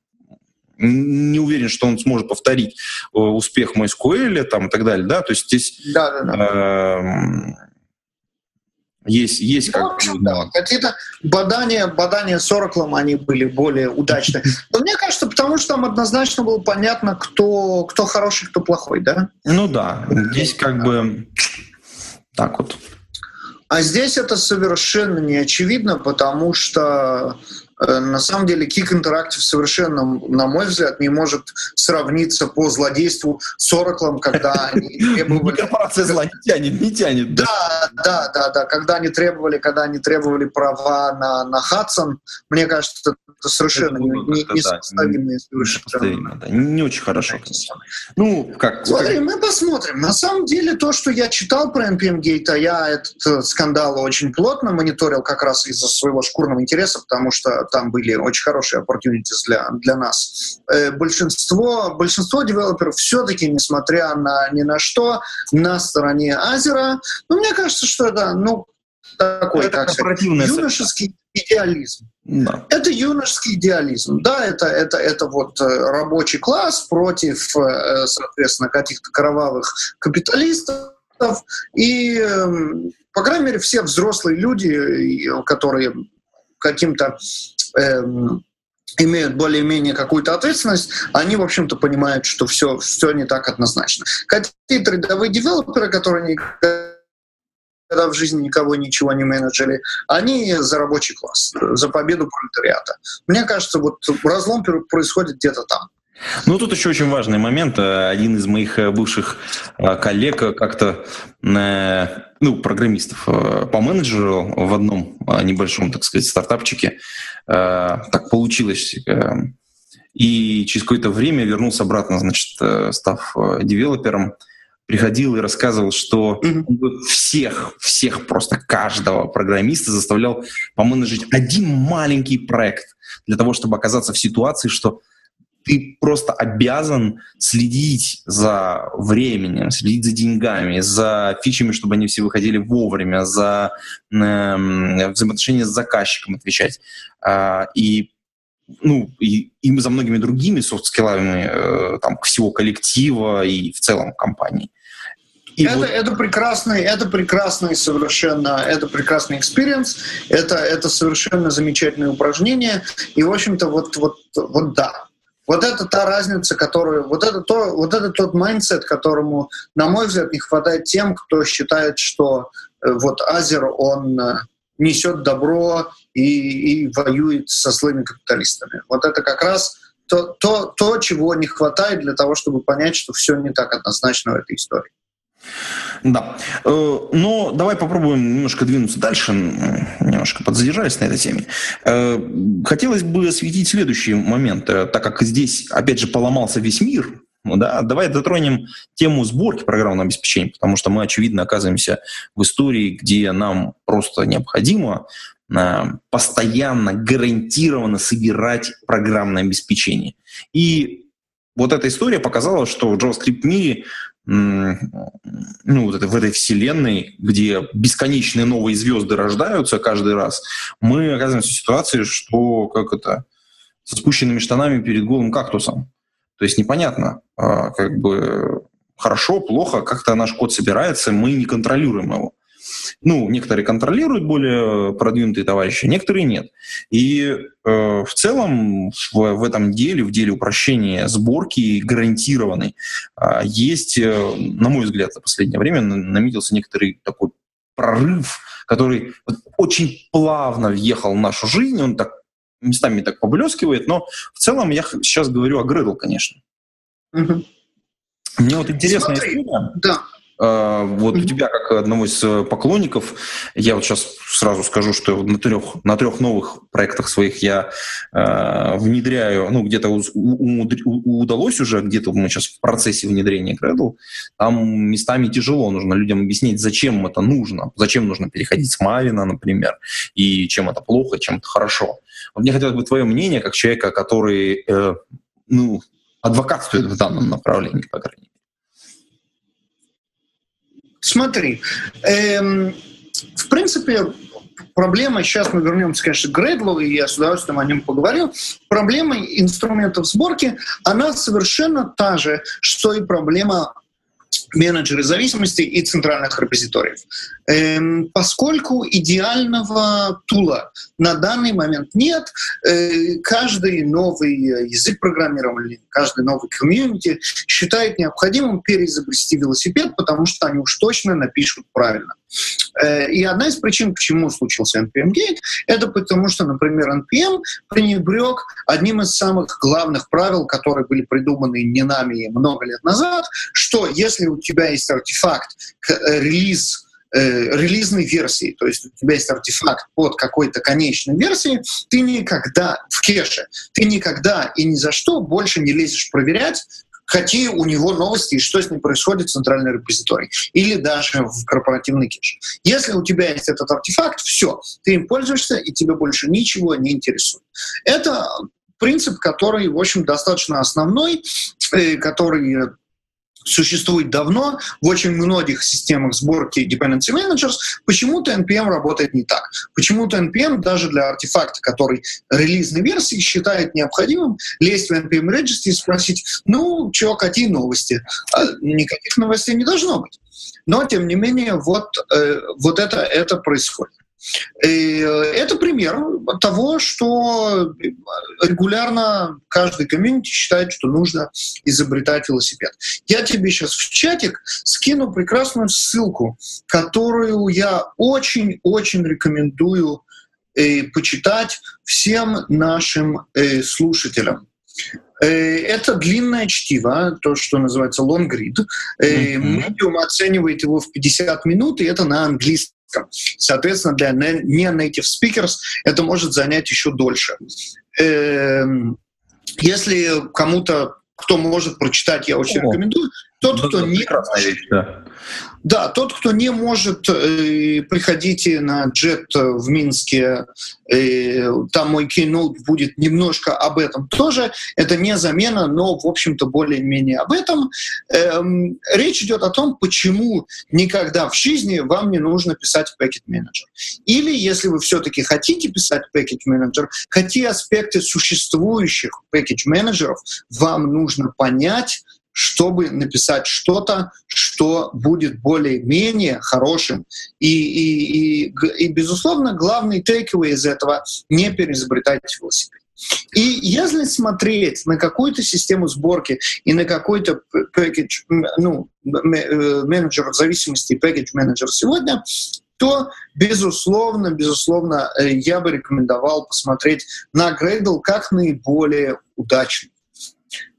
не уверен, что он сможет повторить э, успех MySQL там, и так далее, да, то есть здесь да, да, да. Э, есть, есть ну, как ну, да. Какие-то бадания, бадания с Oracle, они были более удачные. Но мне кажется, потому что там однозначно было понятно, кто, кто хороший, кто плохой, да? Ну да, здесь как бы так вот. А здесь это совершенно не очевидно, потому что на самом деле Kick Interactive совершенно, на мой взгляд, не может сравниться по злодейству с Oracle, когда они требовали... Корпорация зла не тянет, не тянет. Да, да, да, да. Когда они требовали, когда они требовали права на, на Хадсон, мне кажется, это совершенно не, не, не сопоставимые совершенно. Не очень хорошо. Ну, как... Смотри, мы посмотрим. На самом деле, то, что я читал про NPM Gate, а я этот э, скандал очень плотно мониторил как раз из-за своего шкурного интереса, потому что там были очень хорошие opportunities для, для нас. Э, большинство, большинство девелоперов все-таки, несмотря на ни на что, на стороне Азера. Ну, мне кажется, что это, ну, такой, это как сказать, юношеский идеализм. Да. Это юношеский идеализм. Да, это, это, это вот э, рабочий класс против, э, соответственно, каких-то кровавых капиталистов. И, эм, по крайней мере, все взрослые люди, которые каким-то имеют более-менее какую-то ответственность, они, в общем-то, понимают, что все, все не так однозначно. Какие-то рядовые девелоперы, которые никогда в жизни никого ничего не менеджили, они за рабочий класс, за победу пролетариата. Мне кажется, вот разлом происходит где-то там. Ну, тут еще очень важный момент. Один из моих э, бывших э, коллег как-то, э, ну, программистов по менеджеру в одном небольшом, так сказать, стартапчике. Так получилось. И через какое-то время вернулся обратно, значит, став девелопером, приходил и рассказывал, что mm-hmm. всех, всех просто каждого программиста заставлял по manage 'ить один маленький проект для того, чтобы оказаться в ситуации, что ты просто обязан следить за временем, следить за деньгами, за feature 'ами, чтобы они все выходили вовремя, за э, взаимоотношения с заказчиком отвечать. Э, и ну, и, и за многими другими soft skill 'ами э, там, всего коллектива и в целом компании. И это, вот... это прекрасный, это прекрасный совершенно, это прекрасный experience, это, это совершенно замечательное упражнение. И, в общем-то, вот, вот, вот да, вот это та разница, которую, вот это, то, вот это тот mindset, которому, на мой взгляд, не хватает тем, кто считает, что э, вот Азер, он э, несет добро и, и воюет со злыми капиталистами. Вот это как раз то, то, то, чего не хватает для того, чтобы понять, что все не так однозначно в этой истории. Да. Э, но давай попробуем немножко двинуться дальше, немножко подзадержались на этой теме. Э, хотелось бы осветить следующий момент, э, так как здесь, опять же, поломался весь мир, да, давай затронем тему сборки программного обеспечения, потому что мы, очевидно, оказываемся в истории, где нам просто необходимо постоянно, гарантированно собирать программное обеспечение. И вот эта история показала, что в JavaScript мире ну, вот это, в этой вселенной, где бесконечные новые звезды рождаются каждый раз, мы оказываемся в ситуации, что как это со спущенными штанами перед голым кактусом. То есть непонятно, а, как бы хорошо, плохо, как-то наш код собирается, мы не контролируем его. Ну, некоторые контролируют более продвинутые товарищи, некоторые нет. И э, в целом в, в этом деле, в деле упрощения сборки гарантированной, э, есть, э, на мой взгляд, за последнее время наметился некоторый такой прорыв, который очень плавно въехал в нашу жизнь, он так местами так поблескивает, но в целом я сейчас говорю о Gradle, конечно. Угу. Мне вот интересная Смотри, история. Да. А, вот у тебя, как одного из э, поклонников, я вот сейчас сразу скажу, что на трех, на трех новых проектах своих я э, внедряю, ну, где-то удалось уже, где-то мы сейчас в процессе внедрения Gradle, там местами тяжело, нужно людям объяснить, зачем это нужно, зачем нужно переходить с Мавина, например, и чем это плохо, чем это хорошо. Вот мне хотелось бы твое мнение, как человека, который, э, ну, адвокатствует в данном направлении, по крайней мере. Смотри, эм, в принципе, проблема, сейчас мы вернемся, конечно, к Гредлу, и я с удовольствием о нем поговорю, проблема инструментов сборки, она совершенно та же, что и проблема менеджеры зависимости и центральных репозиториев. Эм, поскольку идеального тула на данный момент нет, э, каждый новый язык программирования, каждый новый комьюнити считает необходимым переизобрести велосипед, потому что они уж точно напишут правильно. Э, и одна из причин, почему случился NPM Gate, это потому что, например, NPM пренебрег одним из самых главных правил, которые были придуманы не нами много лет назад, что если у тебя есть артефакт, э, релиз э, релизной версии, то есть у тебя есть артефакт под какой-то конечной версией, ты никогда в кеше, ты никогда и ни за что больше не лезешь проверять, какие у него новости и что с ним происходит в центральной репозитории или даже в корпоративный кеш. Если у тебя есть этот артефакт, все, ты им пользуешься, и тебе больше ничего не интересует. Это принцип, который, в общем, достаточно основной, э, который существует давно в очень многих системах сборки dependency managers, почему-то NPM работает не так. Почему-то NPM даже для артефакта, который релизной версии считает необходимым, лезть в NPM registry и спросить, ну, чё, какие новости? А никаких новостей не должно быть. Но, тем не менее, вот, э, вот это, это происходит. И э, это пример того, что регулярно каждый комьюнити считает, что нужно изобретать велосипед. Я тебе сейчас в чатик скину прекрасную ссылку, которую я очень-очень рекомендую э, почитать всем нашим э, слушателям. Это длинное чтиво, то, что называется long read. Medium mm-hmm. оценивает его в 50 минут, и это на английском. Соответственно, для не native speakers это может занять еще дольше. Эм, если кому-то, кто может прочитать, я очень О, рекомендую. Тот, кто не... Вещь, да. Да, тот, кто не может, э, приходите на джет в Минске, э, там мой кейноут будет немножко об этом тоже. Это не замена, но, в общем-то, более-менее об этом. Эм, речь идет о том, почему никогда в жизни вам не нужно писать пакет менеджер. Или, если вы все-таки хотите писать пакет менеджер, какие аспекты существующих пакет менеджеров вам нужно понять, чтобы написать что-то, что будет более-менее хорошим. И, и, и, и, безусловно, главный takeaway из этого — не переизобретать велосипед. И если смотреть на какую-то систему сборки и на какой-то package, ну, э, менеджер в зависимости package менеджер сегодня, то, безусловно, безусловно, э, я бы рекомендовал посмотреть на Gradle как наиболее удачный.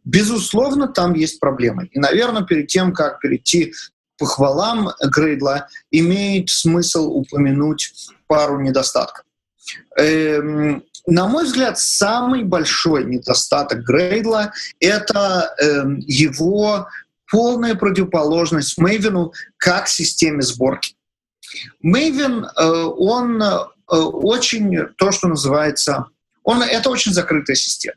Безусловно, там есть проблемы. И, наверное, перед тем, как перейти к похвалам Грейдла, имеет смысл упомянуть пару недостатков. Эм, на мой взгляд, самый большой недостаток Грейдла — это эм, его полная противоположность Мейвину как системе сборки. Мейвин, э, он э, очень то, что называется он, это очень закрытая система.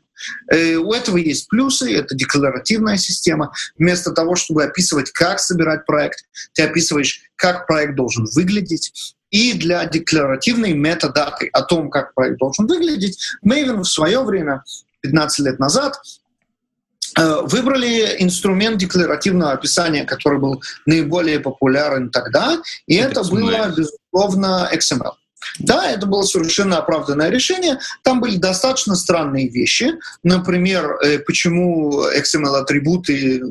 Э, у этого есть плюсы, это декларативная система. Вместо того, чтобы описывать, как собирать проект, ты описываешь, как проект должен выглядеть. И для декларативной метадаты о том, как проект должен выглядеть, Maven в свое время, 15 лет назад, э, выбрали инструмент декларативного описания, который был наиболее популярен тогда, и это, это было, безусловно, XML. Да, это было совершенно оправданное решение. Там были достаточно странные вещи. Например, э, почему XML-атрибуты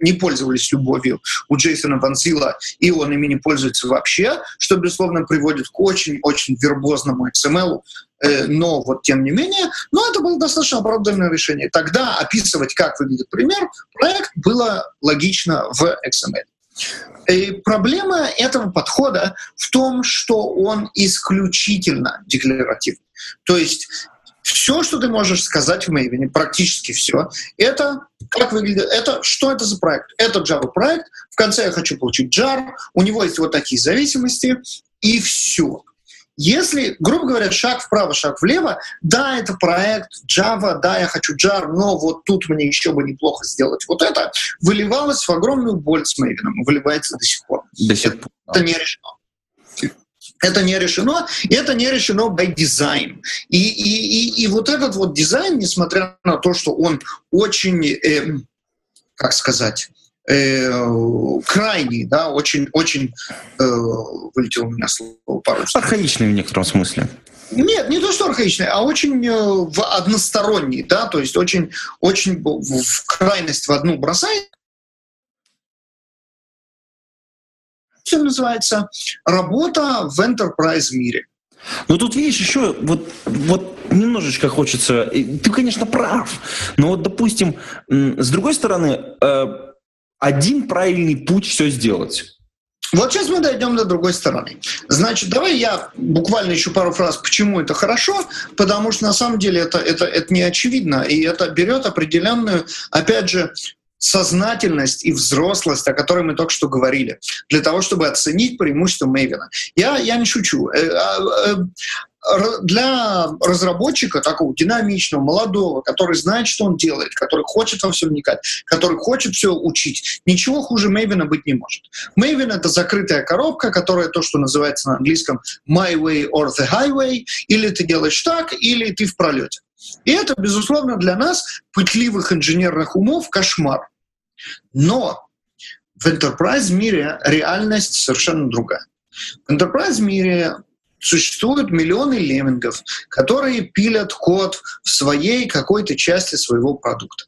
не пользовались любовью у Джейсона Ванзила, и он ими не пользуется вообще, что, безусловно, приводит к очень-очень вербозному XML, э, но вот тем не менее, но это было достаточно оправданное решение. Тогда описывать, как выглядит пример, проект было логично в XML. И проблема этого подхода в том, что он исключительно декларативный. То есть все, что ты можешь сказать в Maven, практически все, это как выглядит, это что это за проект? Это Java проект, в конце я хочу получить jar, у него есть вот такие зависимости, и все. Если, грубо говоря, шаг вправо, шаг влево, да, это проект Java, да, я хочу jar, но вот тут мне еще бы неплохо сделать вот это, выливалось в огромную боль с Maven, выливается до сих пор. До сих пор. Это не решено. Это не решено, и это не решено by design. И, и, и, и вот этот вот дизайн, несмотря на то, что он очень, э, как сказать, э, крайний, да, очень, очень э, вылетело у меня слово пару Архаичный в некотором смысле. Нет, не то, что архаичный, а очень э, в односторонний, да, то есть очень, очень в крайность в одну бросает, все называется работа в enterprise мире. Но тут, видишь, еще вот, вот немножечко хочется... Ты, конечно, прав, но вот, допустим, с другой стороны, э, один правильный путь все сделать. Вот сейчас мы дойдем до другой стороны. Значит, давай я буквально еще пару фраз, почему это хорошо, потому что на самом деле это, это, это не очевидно, и это берет определенную, опять же, сознательность и взрослость, о которой мы только что говорили, для того, чтобы оценить преимущество Мейвина. Я, я не шучу. Для разработчика такого динамичного, молодого, который знает, что он делает, который хочет во все вникать, который хочет все учить, ничего хуже Maven быть не может. Maven — это закрытая коробка, которая то, что называется на английском my way or the highway, или ты делаешь так, или ты в пролете. И это, безусловно, для нас, пытливых инженерных умов, кошмар. Но в enterprise мире реальность совершенно другая. В enterprise мире существуют миллионы леммингов, которые пилят код в своей какой-то части своего продукта.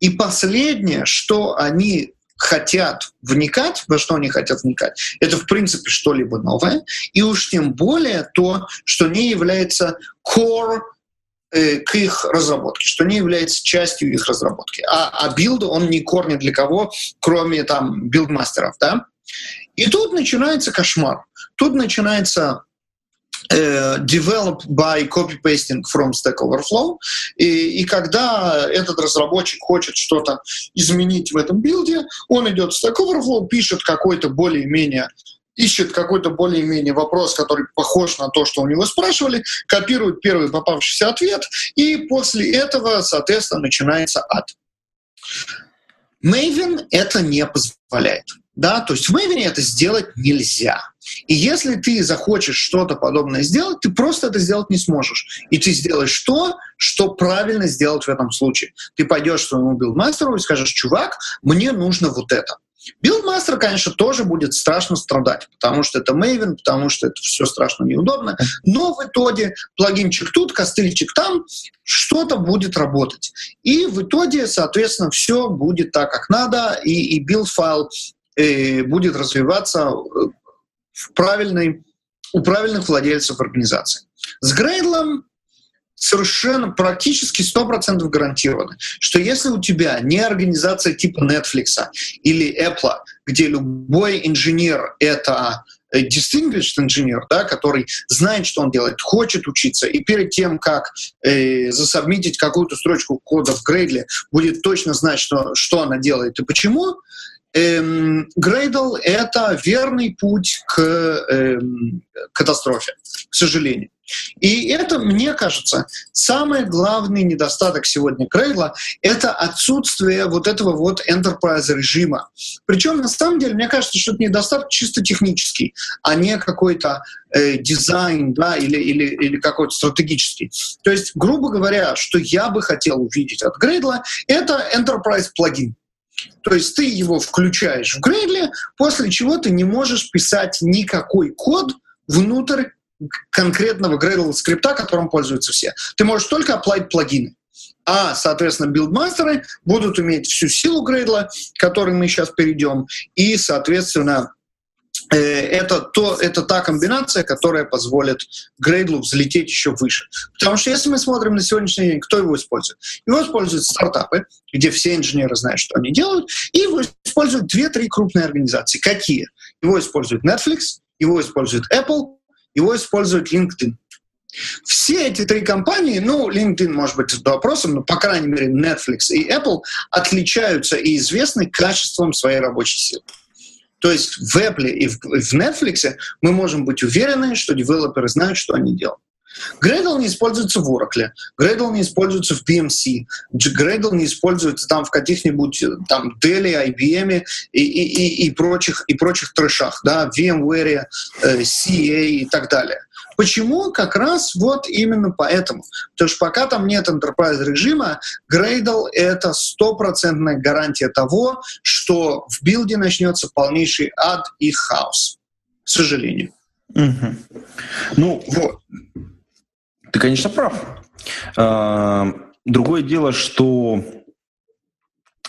И последнее, что они хотят вникать, во что они хотят вникать, это в принципе что-либо новое, и уж тем более то, что не является core Э, к их разработке, что не является частью их разработки. А, а build, он не core ни для кого, кроме там билдмастеров, да? И тут начинается кошмар. Тут начинается э, develop by copy-pasting from Stack Overflow. И, и когда этот разработчик хочет что-то изменить в этом билде, он идет в Stack Overflow, пишет какой-то более-менее ищет какой-то более-менее вопрос, который похож на то, что у него спрашивали, копирует первый попавшийся ответ, и после этого, соответственно, начинается ад. Maven это не позволяет. Да? То есть в Maven это сделать нельзя. И если ты захочешь что-то подобное сделать, ты просто это сделать не сможешь. И ты сделаешь то, что правильно сделать в этом случае. Ты пойдешь к своему билдмастеру и скажешь, чувак, мне нужно вот это. Билдмастер, конечно, тоже будет страшно страдать, потому что это Maven, потому что это все страшно неудобно, но в итоге плагинчик тут, костыльчик там, что-то будет работать. И в итоге, соответственно, все будет так, как надо, и, и build-файл э, будет развиваться э, в правильной, у правильных владельцев организации. С Gradle 'ом совершенно практически 100% гарантировано, что если у тебя не организация типа Netflix или Apple, где любой инженер — это э, distinguished инженер, да, который знает, что он делает, хочет учиться, и перед тем, как э, засобмитить какую-то строчку кода в Gradle, будет точно знать, что, что она делает и почему, эм, Gradle — это верный путь к эм, катастрофе, к сожалению. И это, мне кажется, самый главный недостаток сегодня Крейла — это отсутствие вот этого вот enterprise режима. Причем, на самом деле, мне кажется, что это недостаток чисто технический, а не какой-то э, дизайн да, или, или, или какой-то стратегический. То есть, грубо говоря, что я бы хотел увидеть от Gradle, это enterprise плагин. То есть ты его включаешь в Gradle, после чего ты не можешь писать никакой код внутрь конкретного Gradle скрипта, которым пользуются все. Ты можешь только оплатить плагины. А, соответственно, билдмастеры будут иметь всю силу Грейдла, к которой мы сейчас перейдем, и, соответственно, Э, это, то, это та комбинация, которая позволит Грейдлу взлететь еще выше. Потому что если мы смотрим на сегодняшний день, кто его использует? Его используют стартапы, где все инженеры знают, что они делают, и его используют две-три крупные организации. Какие? Его использует Netflix, его использует Apple, его использует LinkedIn. Все эти три компании, ну, LinkedIn может быть с вопросом, но, по крайней мере, Netflix и Apple отличаются и известны качеством своей рабочей силы. То есть в Apple и в Netflix мы можем быть уверены, что девелоперы знают, что они делают. Gradle не используется в Oracle, Gradle не используется в BMC, Gradle не используется там в каких-нибудь там Dell, IBM и, и, и, и, прочих, и прочих трэшах, да, VMware, э, CA и так далее. Почему? Как раз вот именно поэтому. Потому что пока там нет enterprise режима, Gradle — это стопроцентная гарантия того, что в билде начнется полнейший ад и хаос. К сожалению. Угу. Ну, вот. Ты, конечно, прав. А, другое дело, что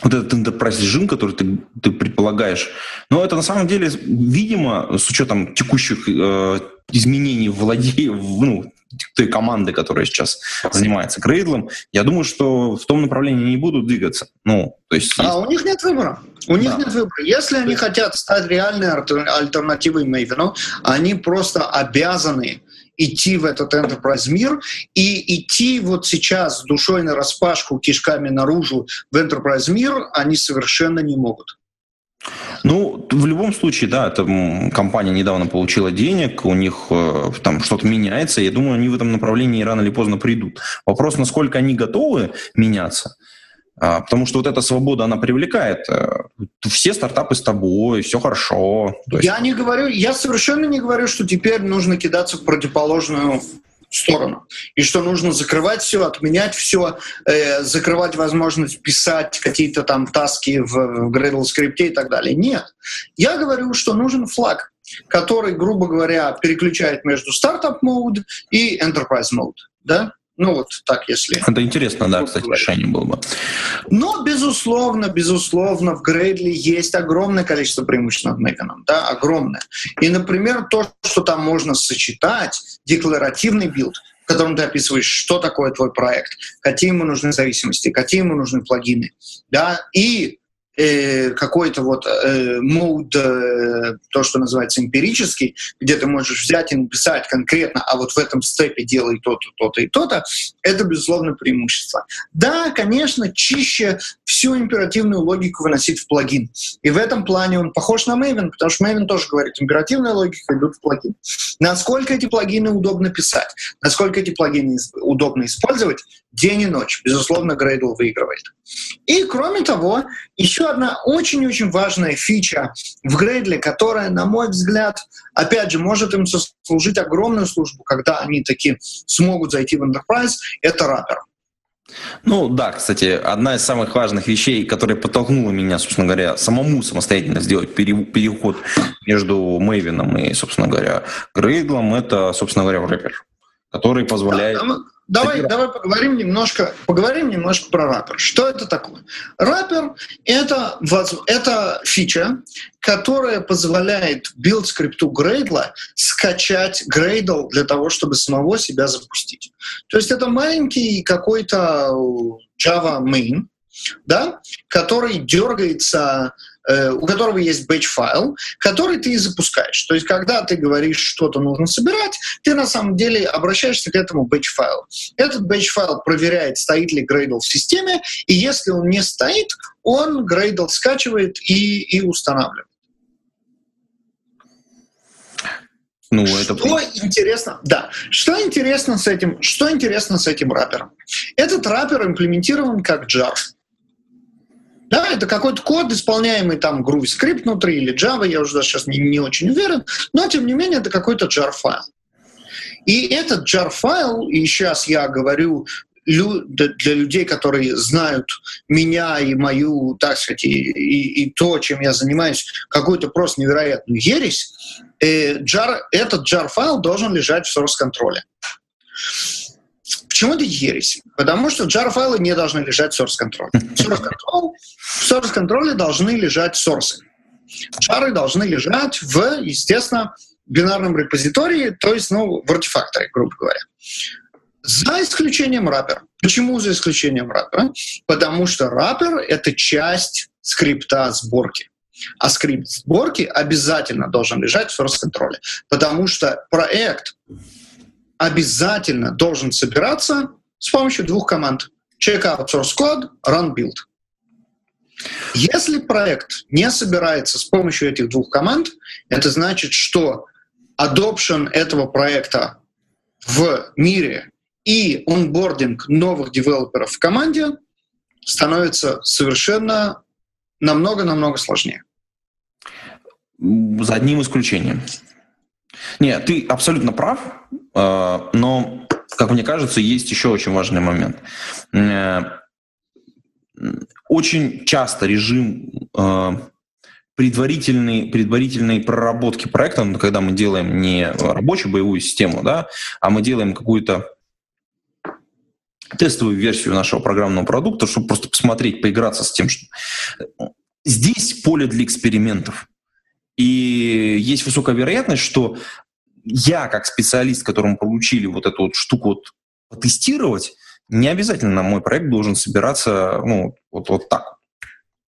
вот этот enterprise режим, который ты, ты предполагаешь, но это на самом деле, видимо, с учетом текущих э, изменений в владе... ну, той команды, которая сейчас занимается Грейдлом, я думаю, что в том направлении не будут двигаться. Ну, то есть, а у них нет выбора. У да. них нет выбора. Если они хотят стать реальной альтернативой Мейвену, они просто обязаны идти в этот enterprise мир и идти вот сейчас душой на распашку, кишками наружу в enterprise мир они совершенно не могут. Ну, в любом случае, да, эта компания недавно получила денег, у них э, там что-то меняется, я думаю, они в этом направлении рано или поздно придут. Вопрос, насколько они готовы меняться, потому что вот эта свобода, она привлекает. Э, все стартапы с тобой, все хорошо. Есть... Я не говорю, я совершенно не говорю, что теперь нужно кидаться в противоположную сторону. И что нужно закрывать все, отменять все, э, закрывать возможность писать какие-то там таски в, в Gradle скрипте и так далее. Нет. Я говорю, что нужен флаг, который, грубо говоря, переключает между startup mode и enterprise mode. Да? Ну вот так, если... Это интересно, да, кстати, говорить. решение было бы. Но, безусловно, безусловно, в Gradle есть огромное количество преимуществ над Maven 'ом, да, огромное. И, например, то, что там можно сочетать, декларативный build, в котором ты описываешь, что такое твой проект, какие ему нужны зависимости, какие ему нужны плагины, да, и э, какой-то вот э, мод, э, то, что называется эмпирический, где ты можешь взять и написать конкретно, а вот в этом степе делай то-то, то-то и то-то, это, безусловно, преимущество. Да, конечно, чище всю императивную логику выносить в плагин. И в этом плане он похож на Maven, потому что Maven тоже говорит, императивная логика идут в плагин. Насколько эти плагины удобно писать, насколько эти плагины удобно использовать, день и ночь. Безусловно, Gradle выигрывает. И, кроме того, еще одна очень-очень важная фича в Грейдле, которая, на мой взгляд, опять же, может им сослужить огромную службу, когда они таки смогут зайти в Enterprise, это раппер. Ну да, кстати, одна из самых важных вещей, которая подтолкнула меня, собственно говоря, самому самостоятельно сделать переход между Мэйвином и, собственно говоря, Грейдлом, это, собственно говоря, рэпер, который позволяет... Да, Давай, давай поговорим немножко, поговорим немножко про раппер. Что это такое? Раппер это, это фича, которая позволяет build скрипту Gradle скачать Gradle для того, чтобы самого себя запустить. То есть это маленький какой-то Java main, да, который дергается у которого есть batch-файл, который ты и запускаешь. То есть, когда ты говоришь, что-то нужно собирать, ты на самом деле обращаешься к этому batch-файлу. Этот batch-файл проверяет, стоит ли Gradle в системе, и если он не стоит, он Gradle скачивает и, и устанавливает. Ну, это... Что интересно, да, что интересно с этим, что интересно с этим раппером? Этот раппер имплементирован как jar. Да, это какой-то код, исполняемый там GrooveScript внутри или Java, я уже сейчас не, не очень уверен, но тем не менее это какой-то jar-файл. И этот jar-файл, и сейчас я говорю для людей, которые знают меня и мою, так сказать, и, и, и то, чем я занимаюсь, какую-то просто невероятную ересь, э, jar, этот jar-файл должен лежать в source-контроле Почему это ересь? Потому что jar-файлы не должны лежать в source control. Source control в source control должны лежать сорсы. Жары должны лежать в, естественно, бинарном репозитории, то есть ну, в артефакторе, грубо говоря. За исключением раппера. Почему за исключением раппера? Потому что раппер — это часть скрипта сборки. А скрипт сборки обязательно должен лежать в source контроле, потому что проект обязательно должен собираться с помощью двух команд. Check out source code, run build. Если проект не собирается с помощью этих двух команд, это значит, что adoption этого проекта в мире и онбординг новых девелоперов в команде становится совершенно намного-намного сложнее. За одним исключением. Нет, ты абсолютно прав, но, как мне кажется, есть еще очень важный момент. Э, очень часто режим э, предварительной, предварительной проработки проекта, ну, когда мы делаем не рабочую боевую систему, да, а мы делаем какую-то тестовую версию нашего программного продукта, чтобы просто посмотреть, поиграться с тем, что здесь поле для экспериментов. И есть высокая вероятность, что я, как специалист, которому поручили вот эту вот штуку вот потестировать, не обязательно мой проект должен собираться ну, вот, вот так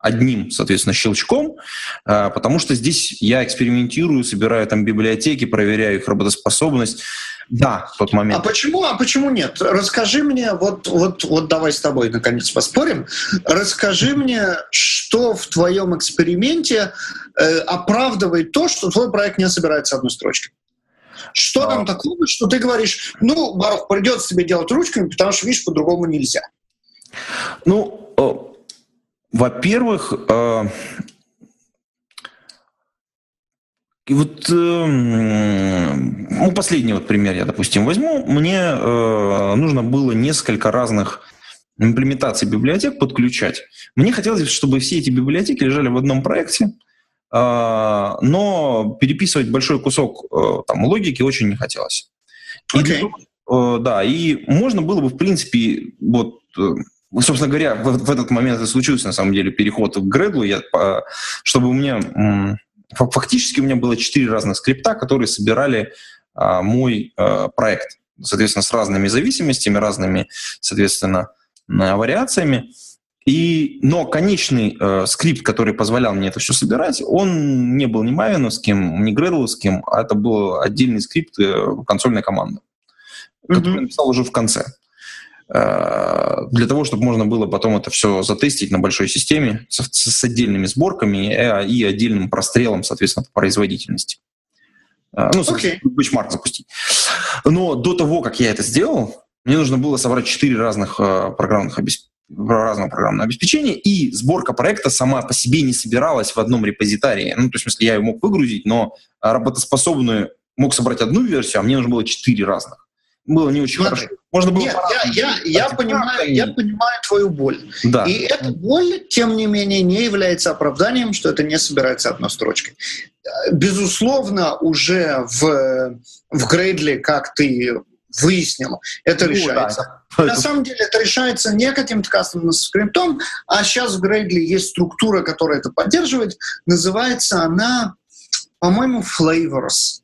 одним, соответственно, щелчком, а, потому что здесь я экспериментирую, собираю там библиотеки, проверяю их работоспособность. Да, в тот момент. А почему, а почему нет? Расскажи мне, вот, вот, вот давай с тобой наконец поспорим. Расскажи мне, что в твоем эксперименте э, оправдывает то, что твой проект не собирается одной строчкой. Что там такого, что ты говоришь, ну, Барух, придется тебе делать ручками, потому что, видишь, по-другому нельзя. Ну, во-первых, э, вот, э, ну, последний вот пример я, допустим, возьму. Мне э, нужно было несколько разных имплементаций библиотек подключать. Мне хотелось, чтобы все эти библиотеки лежали в одном проекте, э, но переписывать большой кусок э, там, логики очень не хотелось. Okay. И, э, да, и можно было бы, в принципе, вот э, ну, собственно говоря, в, в этот момент и случился, на самом деле, переход к Gradle, я, чтобы у меня... Фактически у меня было четыре разных скрипта, которые собирали а, мой а, проект. Соответственно, с разными зависимостями, разными, соответственно, вариациями. И, но конечный э, скрипт, который позволял мне это все собирать, он не был ни Мавиновским, ни Гредловским, а это был отдельный скрипт э, консольной команды, mm-hmm. который я написал уже в конце. Э, для того, чтобы можно было потом это все затестить на большой системе с, с отдельными сборками э, и отдельным прострелом, соответственно, по производительности. Э, ну, okay. бенчмарк запустить. Но до того, как я это сделал, мне нужно было собрать четыре разных программных обеспечения разного программного обеспечения, и сборка проекта сама по себе не собиралась в одном репозитарии. Ну, то есть, в смысле, я ее мог выгрузить, но работоспособную мог собрать одну версию, а мне нужно было четыре разных было не очень Смотри, хорошо. Можно было Нет, я, я, я, понимаю, я понимаю твою боль. Да. И эта боль, тем не менее, не является оправданием, что это не собирается одной строчкой. Безусловно, уже в, в Грейдли, как ты выяснил, это ну, решается. Да. На самом деле это решается не каким-то кастомным скриптом, а сейчас в Грейдли есть структура, которая это поддерживает. Называется она, по-моему, Flavors.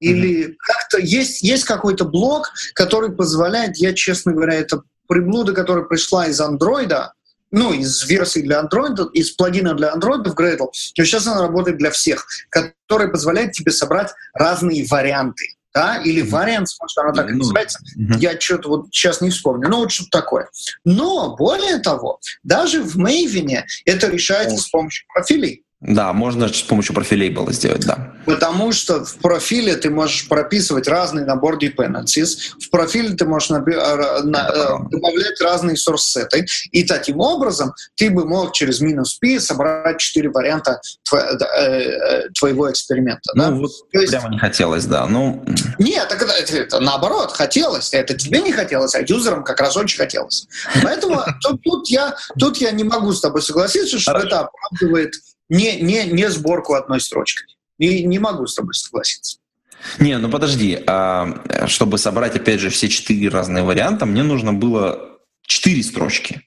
Или mm-hmm. как-то есть, есть какой-то блок, который позволяет, я, честно говоря, это приблуда, которая пришла из андроида, ну, из версии для андроида, из плагина для андроида в Gradle, но сейчас она работает для всех, который позволяет тебе собрать разные варианты. Да, или вариант, может, она так и ну, называется. Mm-hmm. Я что-то вот сейчас не вспомню. Ну, вот что-то такое. Но, более того, даже в Maven это решается с помощью профилей. Да, можно с помощью профилей было сделать, да. Потому что в профиле ты можешь прописывать разный набор dependencies, в профиле ты можешь э, на, э, добавлять разные source-сеты, и таким образом ты бы мог через минус P собрать четыре варианта э, твоего эксперимента. Ну, да? вот То есть... прямо не хотелось, да. Ну... Нет, так это, это, наоборот, хотелось. Это тебе не хотелось, а юзерам как раз очень хотелось. Поэтому тут, тут, я, тут я не могу с тобой согласиться, что это оправдывает не, не, не сборку одной строчкой. И не могу с тобой согласиться. Не, ну подожди, а чтобы собрать, опять же, все четыре разные варианта, мне нужно было четыре строчки.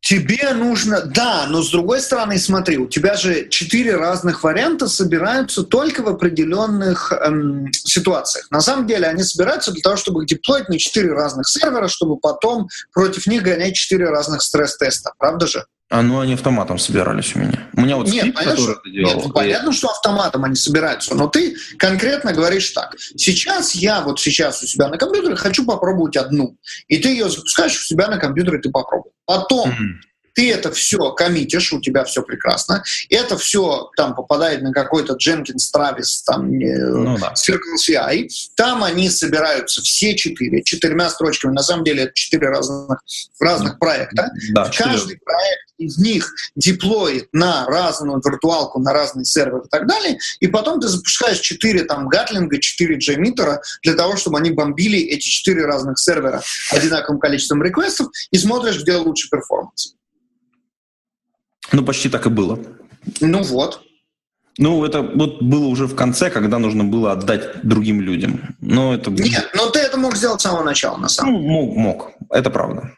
Тебе нужно, да, но с другой стороны, смотри, у тебя же четыре разных варианта собираются только в определенных эм, ситуациях. На самом деле они собираются для того, чтобы их деплоить на четыре разных сервера, чтобы потом против них гонять четыре разных стресс-теста. Правда же? А ну они автоматом собирались у меня. У меня вот нет, скрипт, понятно, который что, делал. нет, ну, понятно, что автоматом они собираются, но ты конкретно говоришь так. Сейчас я вот сейчас у себя на компьютере хочу попробовать одну. И ты ее запускаешь у себя на компьютере, ты попробуй. Потом Мгм. Ты это все коммитишь, у тебя все прекрасно. Это все там попадает на какой-то Jenkins, Travis, там, Ну да. Circle CI. Там они собираются все четыре, четырьмя строчками. На самом деле это четыре разных, разных проекта. Да, четыре. Каждый проект из них деплоит на разную виртуалку, на разный сервер и так далее, и потом ты запускаешь 4 там гатлинга, 4 джеймитера для того, чтобы они бомбили эти 4 разных сервера одинаковым количеством реквестов и смотришь, где лучше перформанс. Ну почти так и было. Ну вот. Ну, это вот было уже в конце, когда нужно было отдать другим людям. Но это... Нет, но ты это мог сделать с самого начала, на самом Ну, мог, мог. Это правда.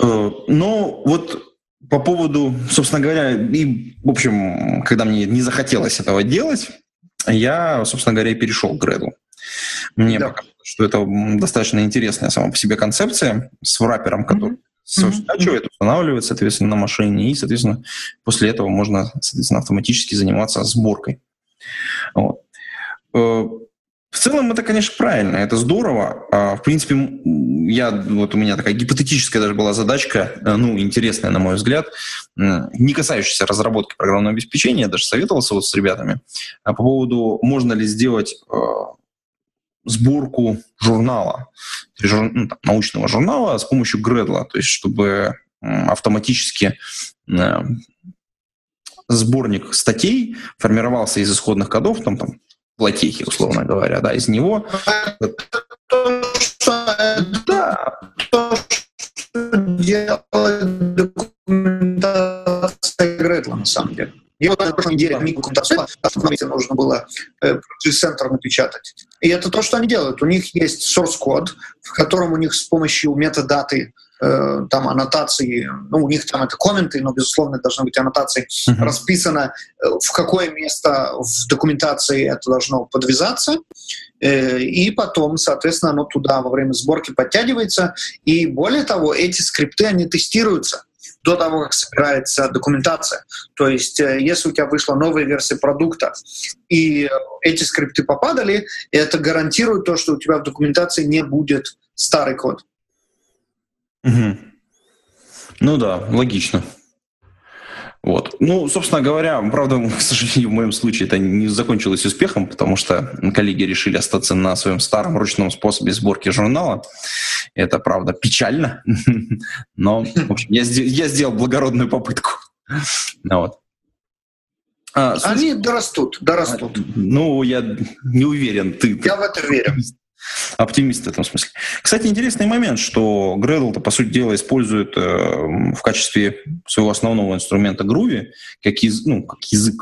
Э, Но вот по поводу, собственно говоря, и, в общем, когда мне не захотелось этого делать, я, собственно говоря, и перешел к Gradle. Мне Да. показалось, что это достаточно интересная сама по себе концепция с врапером, который скачивает, устанавливает, соответственно, на машине, и, соответственно, после этого можно, соответственно, автоматически заниматься сборкой. Вот. Э, В целом это, конечно, правильно, это здорово. А, В принципе, я, вот у меня такая гипотетическая даже была задачка, э, ну, интересная, на мой взгляд, не касающаяся разработки программного обеспечения, я даже советовался вот с ребятами, а по поводу, можно ли сделать э, сборку журнала, жур- ну, там, научного журнала с помощью Gradle, то есть чтобы автоматически э, сборник статей формировался из исходных кодов, там, там платехи, условно говоря, да, из него. Да, то, что делает документация Гретла, на самом деле. И вот на прошлой неделе документацию остановить нужно было э, центр напечатать. И это то, что они делают. У них есть source код, в котором у них с помощью метадаты э, там аннотации, ну, у них там это комменты, но, безусловно, должны быть аннотации, Мгм. расписано, э, в какое место в документации это должно подвязаться, э, и потом, соответственно, оно туда во время сборки подтягивается. И более того, эти скрипты, они тестируются до того, как собирается документация. То есть, э, если у тебя вышла новая версия продукта, и эти скрипты попадали, это гарантирует то, что у тебя в документации не будет старый код. Мгм. Ну да, логично. Вот. Ну, собственно говоря, правда, к сожалению, в моем случае это не закончилось успехом, потому что коллеги решили остаться на своем старом ручном способе сборки журнала. Это, правда, печально, но, в общем, я, я сделал благородную попытку. Вот. А, Они дорастут, дорастут. ну, я не уверен, ты, Я в это верю. Оптимист в этом смысле. Кстати, интересный момент, что Gradle-то, по сути дела, использует э, в качестве своего основного инструмента Groovy как, яз- ну, как язык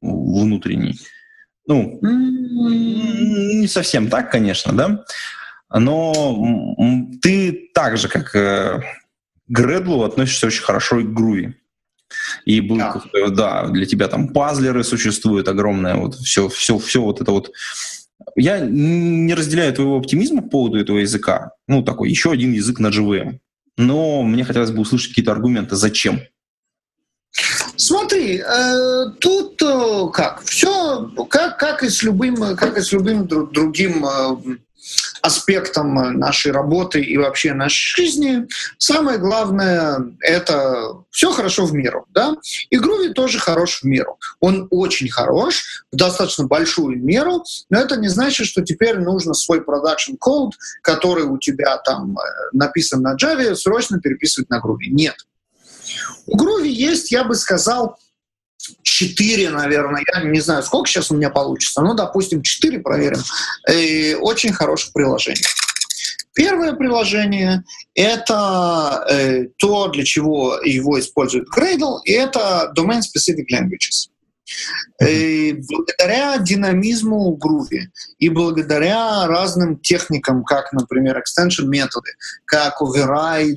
внутренний. Ну, не совсем так, конечно, да, но ты так же, как э, к Gradle, относишься очень хорошо и к Groovy. И был, Да. какой-то, да, для тебя там пазлеры существуют огромное, вот все, все, все вот это вот я не разделяю твоего оптимизма по поводу этого языка. Ну, такой, еще один язык на JVM. Но мне хотелось бы услышать какие-то аргументы, зачем. Смотри, э, тут э, как все, как как и с любым, как и с любым дру- другим э, аспектом э, нашей работы и вообще нашей жизни, самое главное это все хорошо в меру, да. И Groovy тоже хорош в меру. Он очень хорош в достаточно большую меру, но это не значит, что теперь нужно свой production код, который у тебя там э, написан на Java, срочно переписывать на Groovy. Нет. У Groovy есть, я бы сказал, четыре, наверное, я не знаю, сколько сейчас у меня получится, но, допустим, четыре проверим, и очень хороших приложений. Первое приложение — это э, то, для чего его использует Gradle, и это Domain Specific Languages. И благодаря динамизму Groovy и благодаря разным техникам, как, например, extension методы, как override,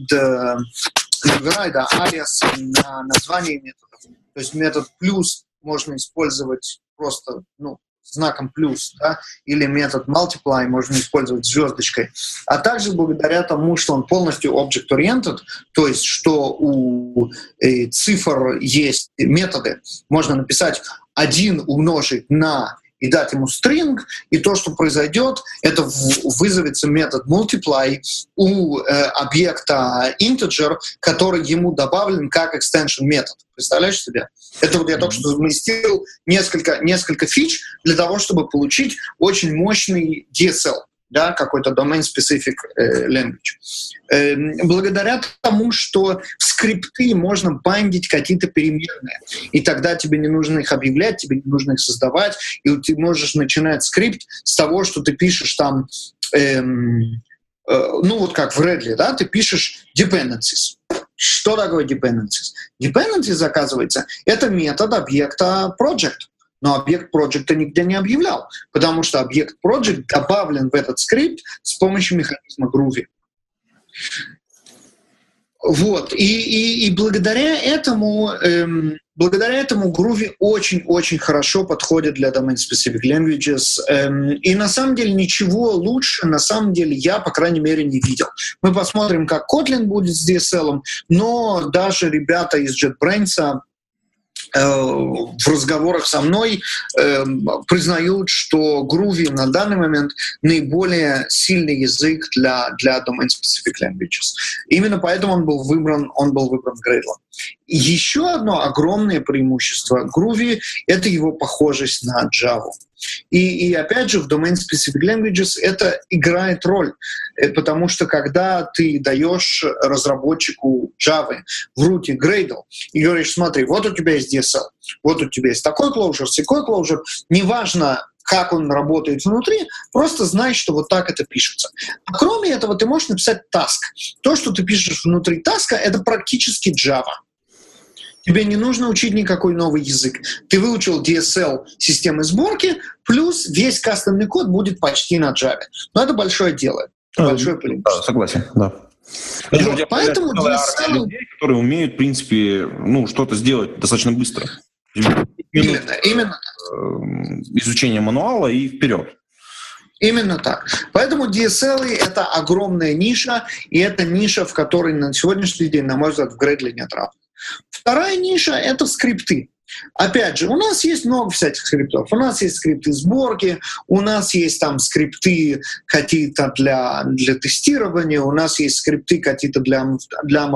override алиас на название методов, то есть метод плюс можно использовать просто ну, знаком плюс, да, или метод multiply можно использовать звездочкой, а также благодаря тому, что он полностью object-oriented, то есть что у э, цифр есть методы, можно написать 1 умножить на и дать ему string, и то, что произойдет, это вызовется метод multiply у э, объекта integer, который ему добавлен как extension метод. Представляешь себе? Это вот я только что заместил несколько, несколько фич для того, чтобы получить очень мощный DSL да, какой-то domain-specific э, language. Э, благодаря тому, что в скрипты можно бандить какие-то переменные, и тогда тебе не нужно их объявлять, тебе не нужно их создавать, и ты можешь начинать скрипт с того, что ты пишешь там, эм, э, ну вот как в Redley, да, ты пишешь dependencies. Что такое dependencies? Dependencies, оказывается, это метод объекта project но объект проекта нигде не объявлял, потому что объект project добавлен в этот скрипт с помощью механизма Groovy. Вот. И, и, и благодаря этому, эм, благодаря этому Groovy очень-очень хорошо подходит для domain-specific languages. Эм, и на самом деле ничего лучше, на самом деле, я, по крайней мере, не видел. Мы посмотрим, как Kotlin будет с DSL, но даже ребята из JetBrains в разговорах со мной э, признают, что Groovy на данный момент наиболее сильный язык для, для domain-specific languages. Именно поэтому он был выбран, он был выбран Gradle. Еще одно огромное преимущество Groovy — это его похожесть на Java. И, и опять же, в Domain Specific Languages это играет роль, э, потому что когда ты даешь разработчику Java в руте Gradle и говоришь, смотри, вот у тебя есть DSL, вот у тебя есть такой closure, такой closure, неважно, как он работает внутри, просто знай, что вот так это пишется. А кроме этого, ты можешь написать task. То, что ты пишешь внутри таска, это практически Java. Тебе не нужно учить никакой новый язык. Ты выучил DSL системы сборки, плюс весь кастомный код будет почти на Java. Но это большое дело. А, большое преимущество. Да, согласен, да. Вот, поэтому DSL... людей, которые умеют, в принципе, ну, что-то сделать достаточно быстро. Именно, именно. Э, изучение мануала и вперед. Именно так. Поэтому DSL — это огромная ниша, и это ниша, в которой на сегодняшний день, на мой взгляд, в Gradle нет равных. Вторая ниша — это скрипты. Опять же, у нас есть много всяких скриптов. У нас есть скрипты сборки, у нас есть там скрипты какие-то для, для тестирования, у нас есть скрипты какие-то для, для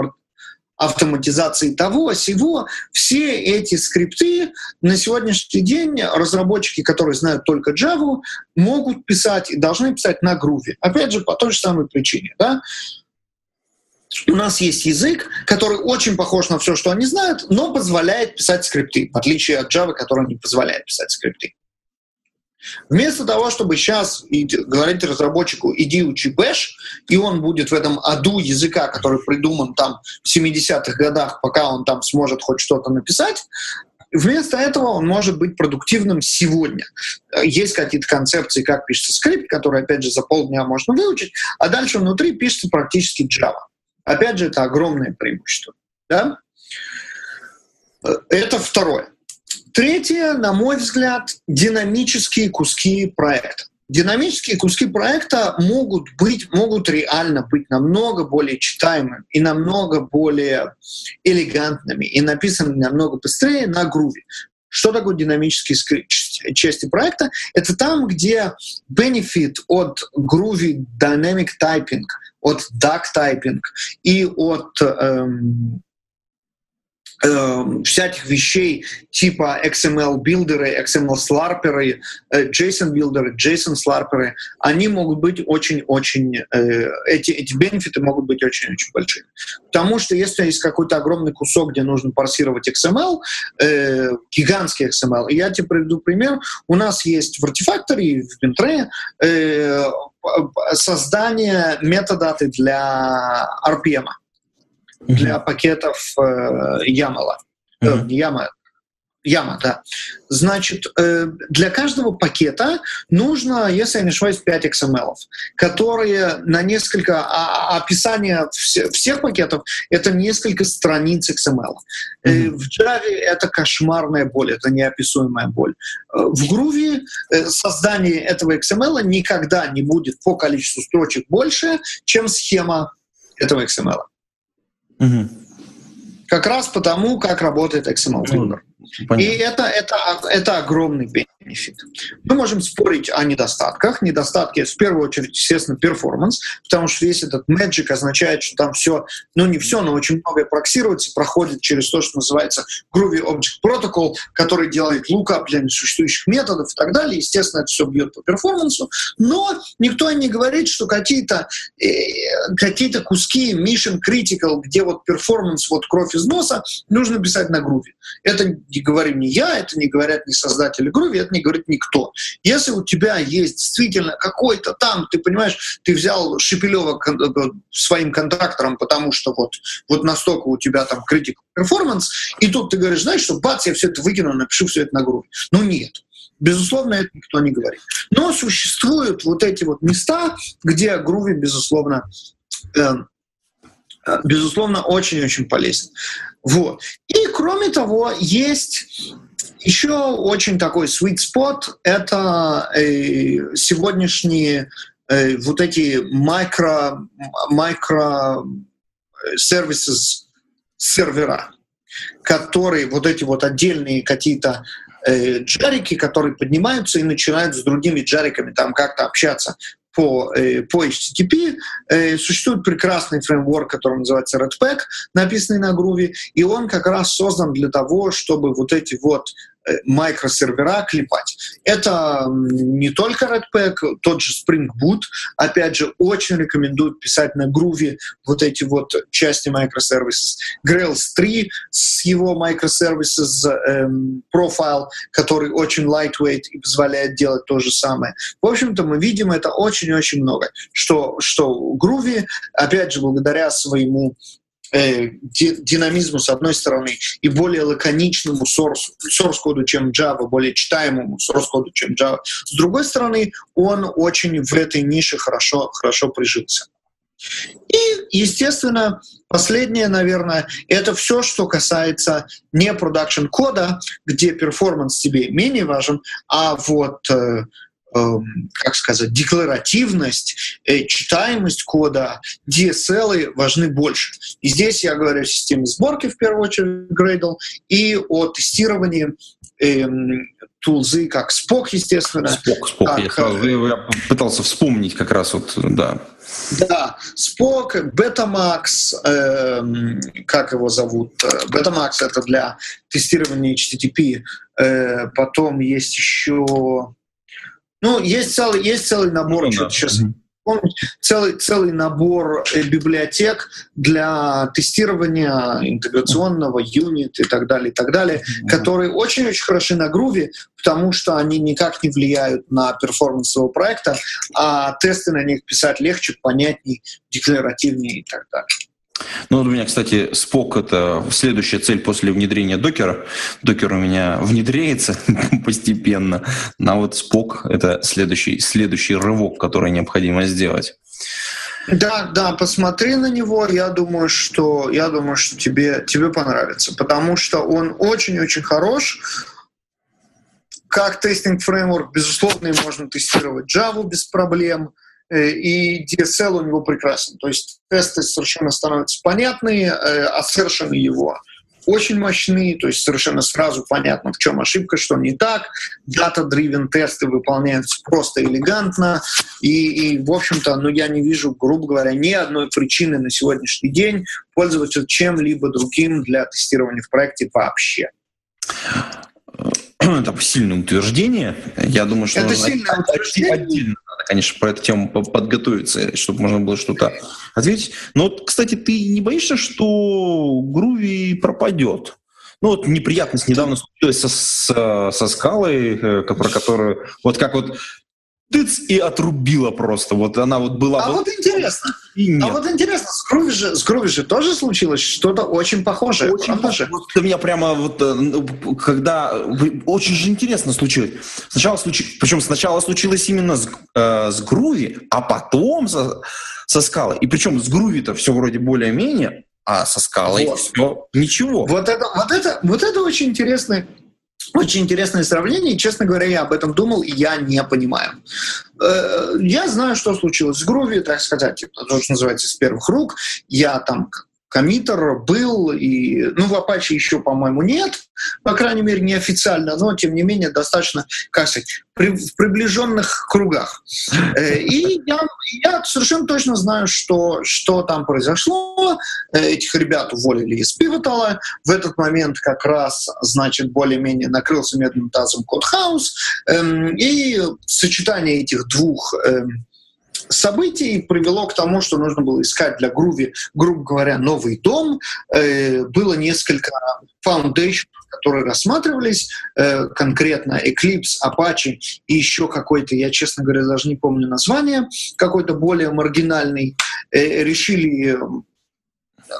автоматизации того, сего. Все эти скрипты на сегодняшний день разработчики, которые знают только Java, могут писать и должны писать на Groovy. Опять же, по той же самой причине. Да? У нас есть язык, который очень похож на все, что они знают, но позволяет писать скрипты, в отличие от Java, который не позволяет писать скрипты. Вместо того, чтобы сейчас говорить разработчику, иди учи Bash, и он будет в этом аду языка, который придуман там в 70-х годах, пока он там сможет хоть что-то написать, Вместо этого он может быть продуктивным сегодня. Есть какие-то концепции, как пишется скрипт, который, опять же, за полдня можно выучить, а дальше внутри пишется практически Java. Опять же, это огромное преимущество. Да? Это второе. Третье, на мой взгляд, динамические куски проекта. Динамические куски проекта могут быть, могут реально быть намного более читаемыми и намного более элегантными и написанными намного быстрее на груве. Что такое динамические части проекта? Это там, где benefit от Groovy Dynamic Typing, от Typing и от эм, э, всяких вещей типа XML-билдеры, XML-сларперы, э, JSON-билдеры, JSON-сларперы, они могут быть очень-очень, э, эти, эти бенефиты могут быть очень-очень большими. Потому что если есть какой-то огромный кусок, где нужно парсировать XML, э, гигантский XML, я тебе приведу пример, у нас есть в Artifactory, в э, создание метадаты для RPM для пакетов э. Mm-hmm. Э, YAML. Яма, да. Значит, э, для каждого пакета нужно, если я не ошибаюсь, 5 XML, которые на несколько... А, а описание всех пакетов — это несколько страниц XML. Mm-hmm. В Java это кошмарная боль, это неописуемая боль. В Groovy создание этого XML никогда не будет по количеству строчек больше, чем схема этого XML. Mm-hmm. Как раз потому, как работает XML Builder. Понятно. И это, это, это огромный бенефит. Мы можем спорить о недостатках. Недостатки, в первую очередь, естественно, performance, потому что весь этот magic означает, что там все, ну не все, но очень многое проксируется, проходит через то, что называется Groovy Object Protocol, который делает lookup для несуществующих методов и так далее. Естественно, это все бьет по performance 'у. Но никто не говорит, что какие-то э, какие куски mission critical, где вот performance, вот кровь из носа, нужно писать на Groovy. Это не говорим не я, это не говорят не создатели Groovy, это не говорит никто. Если у тебя есть действительно какой-то там, ты понимаешь, ты взял Шепелева э, своим контрактором, потому что вот, вот настолько у тебя там критик перформанс, и тут ты говоришь, знаешь, что бац, я все это выкину, напишу все это на Groovy. Ну нет. Безусловно, это никто не говорит. Но существуют вот эти вот места, где Groovy, безусловно, э, э безусловно, очень-очень полезен. Вот. И кроме того, есть еще очень такой sweet spot — это э, сегодняшние э, вот эти микро, микро сервисы сервера, которые вот эти вот отдельные какие-то э, джарики, которые поднимаются и начинают с другими джариками там как-то общаться по, э, по HTTP. Э, существует прекрасный фреймворк, который называется Redpack, написанный на Groovy, и он как раз создан для того, чтобы вот эти вот микросервера клепать. Это не только Redpack, тот же Spring Boot, опять же, очень рекомендуют писать на Groovy вот эти вот части microservices. Grails 3 с его microservices эм, profile, который очень lightweight и позволяет делать то же самое. В общем-то, мы видим это очень-очень много, что, что Groovy, опять же, благодаря своему э, динамизму с одной стороны и более лаконичному source, source коду, чем Java, более читаемому source коду, чем Java. С другой стороны, он очень в этой нише хорошо, хорошо прижился. И, естественно, последнее, наверное, это все, что касается не продакшн кода, где перформанс тебе менее важен, а вот э, как сказать, декларативность, э, читаемость кода, DSL важны больше. И здесь я говорю о системе сборки, в первую очередь, Gradle, и о тестировании эм, тулзы, как Spock, естественно. Spock, Spock. Как, я, сразу, я пытался вспомнить как раз вот, да. Да, Spock, Betamax, э, как его зовут? Betamax — это для тестирования HTTP. Э, потом есть еще ну, есть целый, есть целый набор, ну, что сейчас помнить, целый, целый набор э, библиотек для тестирования интеграционного, юнит и так далее, и так далее, mm-hmm. которые очень-очень хороши на груве, потому что они никак не влияют на перформанс своего проекта, а тесты на них писать легче, понятнее, декларативнее и так далее. Ну, вот у меня, кстати, Спок — это следующая цель после внедрения докера. Докер у меня внедряется постепенно, а вот Спок — это следующий, следующий рывок, который необходимо сделать. Да, да, посмотри на него. Я думаю, что я думаю, что тебе тебе понравится, потому что он очень-очень хорош. Как тестинг фреймворк, безусловно, можно тестировать Java без проблем. Э, и DSL у него прекрасен. То есть тесты совершенно становятся понятные, э, ассершены его очень мощные, то есть совершенно сразу понятно, в чем ошибка, что не так. Data-driven тесты выполняются просто элегантно. И, и в общем-то, ну, я не вижу, грубо говоря, ни одной причины на сегодняшний день пользоваться чем-либо другим для тестирования в проекте вообще. Это сильное утверждение. Я думаю, что это сильное утверждение. отдельно конечно, про эту тему подготовиться, чтобы можно было что-то ответить. Но кстати, ты не боишься, что Груви пропадет? Ну вот неприятность недавно случилась со, со, со скалой, э, про которую, вот как вот тыц, и отрубила просто. Вот она вот была... А вот, вот интересно. И нет. А вот интересно, с Груви же, с Груви же тоже случилось что-то очень похожее. Очень похоже. Вот у меня прямо вот, э, когда... Очень же интересно случилось. Сначала случилось... Причем сначала случилось именно с, э, с Груви, а потом со, со скалой. И причем с Груви-то все вроде более-менее, а со скалой вот. все ничего. Вот это, вот это, вот это очень интересный очень интересное сравнение, и, честно говоря, я об этом думал, и я не понимаю. Э, я знаю, что случилось с Груви, так сказать, то, что называется, с первых рук. Я там коммитер был, и, ну, в Apache еще, по-моему, нет, по крайней мере, неофициально, но, тем не менее, достаточно, как сказать, при, в приближенных кругах. Э, и я, я совершенно точно знаю, что, что там произошло. Э, этих ребят уволили из Пивотала. В этот момент как раз, значит, более-менее накрылся медным тазом Кодхаус. Эм, и сочетание этих двух эм, событий привело к тому, что нужно было искать для Груви, грубо говоря, новый дом. Э, было несколько foundation, которые рассматривались, э, конкретно Eclipse, Apache и еще какой-то, я, честно говоря, даже не помню название, какой-то более маргинальный, э, решили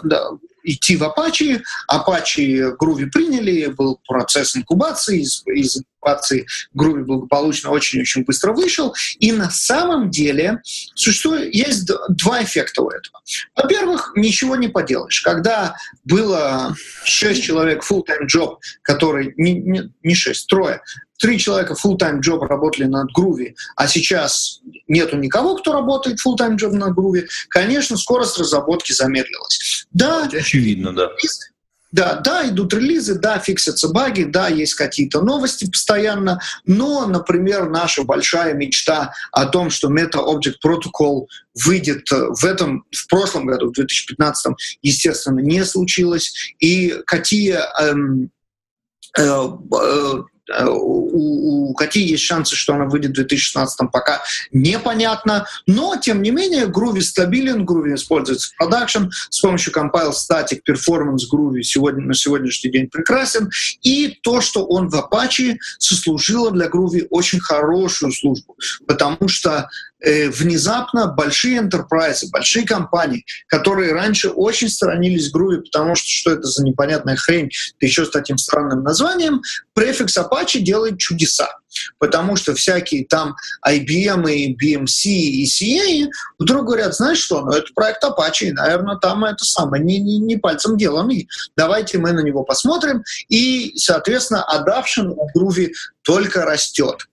да, идти в Apache. Apache Groovy приняли, был процесс инкубации, из, из инкубации Groovy благополучно очень-очень быстро вышел. И на самом деле существует, есть два эффекта у этого. Во-первых, ничего не поделаешь. Когда было шесть человек full-time job, который, не, не, не шесть, трое, три человека full-time job работали над Groovy, а сейчас нету никого, кто работает full-time job над Groovy, конечно, скорость разработки замедлилась. Да, очевидно, да. Да, да, идут релизы, да, фиксятся баги, да, есть какие-то новости постоянно, но, например, наша большая мечта о том, что Meta Object Protocol выйдет в этом, в прошлом году, в 2015, естественно, не случилось. И какие эм, э, э, Э, у, у какие есть шансы, что она выйдет в 2016 пока непонятно. Но, тем не менее, Groovy стабилен, Groovy используется в продакшн. С помощью Compile Static Performance Groovy сегодня, на сегодняшний день прекрасен. И то, что он в Apache сослужило для Groovy очень хорошую службу. Потому что э, внезапно большие enterprise, большие компании, которые раньше очень сторонились Groovy, потому что что это за непонятная хрень, да еще с таким странным названием, префикс Apache делает чудеса. Потому что всякие там IBM и BMC и CA вдруг говорят, знаешь что, ну это проект Apache, наверное, там это самое, не, не, не пальцем деланный. Давайте мы на него посмотрим. И, соответственно, adoption у Groovy только растет.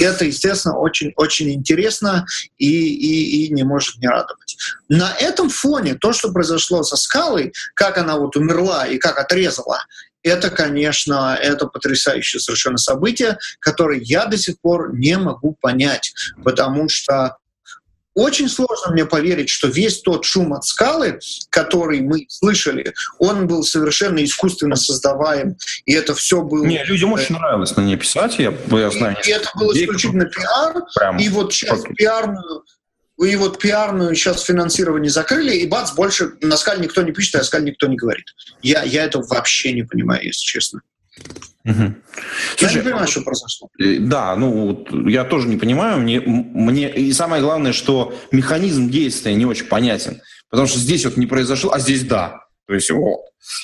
Это, естественно, очень-очень интересно и, и, и не может не радовать. На этом фоне то, что произошло со скалой, как она вот умерла и как отрезала, это, конечно, это потрясающее совершенно событие, которое я до сих пор не могу понять, потому что очень сложно мне поверить, что весь тот шум от скалы, который мы слышали, он был совершенно искусственно создаваем, и это все было... Не, людям очень нравилось на ней писать, я, я знаю. И, и это был исключительно пиар, Прям и вот сейчас пиарную и вот пиарную сейчас финансирование закрыли, и бац, больше на скале никто не пишет, а скале никто не говорит. Я, я этого вообще не понимаю, если честно. Угу. Слушай, я не понимаю, что произошло. Э, да, ну я тоже не понимаю. Мне, мне и самое главное, что механизм действия не очень понятен, потому что здесь вот не произошло, а здесь да. То есть вот.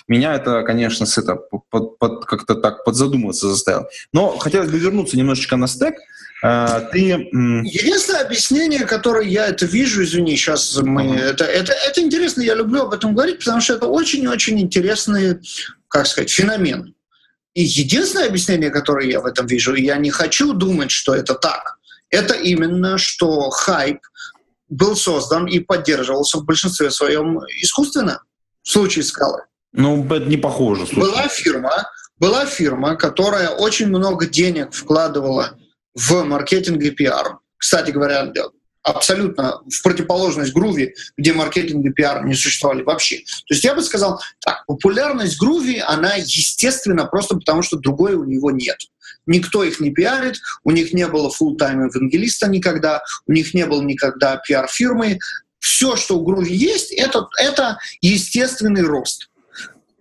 Меня это, конечно, с это под, под, как-то так подзадуматься заставило. Но хотелось бы вернуться немножечко на стек. А, ты... Единственное объяснение, которое я это вижу, извини, сейчас мы... Uh-huh. Это, это, это интересно, я люблю об этом говорить, потому что это очень-очень интересный, как сказать, феномен. И единственное объяснение, которое я в этом вижу, я не хочу думать, что это так, это именно, что хайп был создан и поддерживался в большинстве своем искусственно в случае скалы. Ну, это не похоже. Слушай. Была фирма, была фирма, которая очень много денег вкладывала в маркетинг и пиар. Кстати говоря, абсолютно в противоположность Груви, где маркетинг и пиар не существовали вообще. То есть я бы сказал, так, популярность Груви, она естественно просто потому, что другой у него нет. Никто их не пиарит, у них не было full-time евангелиста никогда, у них не было никогда пиар-фирмы. Все, что у Груви есть, это, это естественный рост.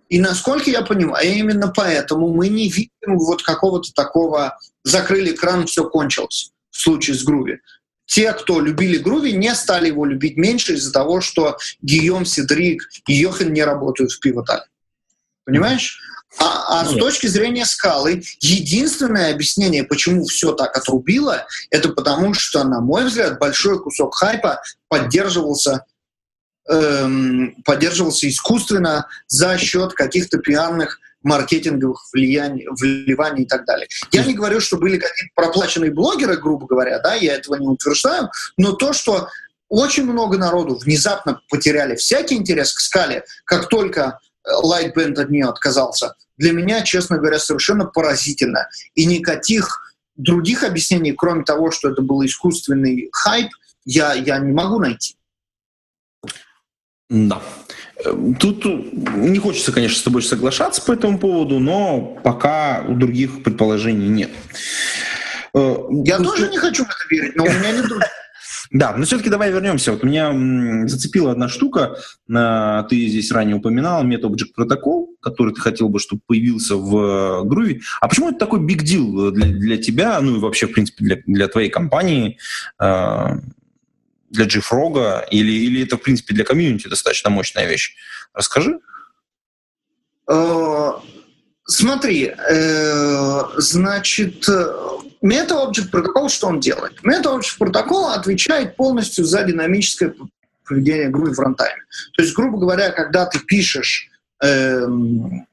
И насколько я понимаю, именно поэтому мы не видим вот какого-то такого закрыли кран, все кончилось. В случае с Груви. Те, кто любили Груви, не стали его любить меньше из-за того, что Гийом, Седрик и Йохан не работают в пивотале. Понимаешь? А, а с точки зрения скалы, единственное объяснение, почему все так отрубило, это потому, что, на мой взгляд, большой кусок хайпа поддерживался эм, поддерживался искусственно за счет каких-то пиарных маркетинговых влияний, вливаний и так далее. Я не говорю, что были какие-то проплаченные блогеры, грубо говоря, да, я этого не утверждаю, но то, что очень много народу внезапно потеряли всякий интерес к скале, как только Lightband от нее отказался, для меня, честно говоря, совершенно поразительно. И никаких других объяснений, кроме того, что это был искусственный хайп, я, я не могу найти. Да. Тут не хочется, конечно, с тобой соглашаться по этому поводу, но пока у других предположений нет. Я тоже не хочу в это верить, но у меня нет других. Да, но все-таки давай вернемся. Вот меня зацепила одна штука. Ты здесь ранее упоминал MetaObject протокол, который ты хотел бы, чтобы появился в Groovy. А почему это такой big deal для, для тебя, ну и вообще, в принципе, для, для твоей компании, для JFrog, или, или это, в принципе, для комьюнити достаточно мощная вещь? Расскажи. Э, смотри, э, значит, MetaObject протокол что он делает? MetaObject протокол отвечает полностью за динамическое поведение группы в рантайме. То есть, грубо говоря, когда ты пишешь эм,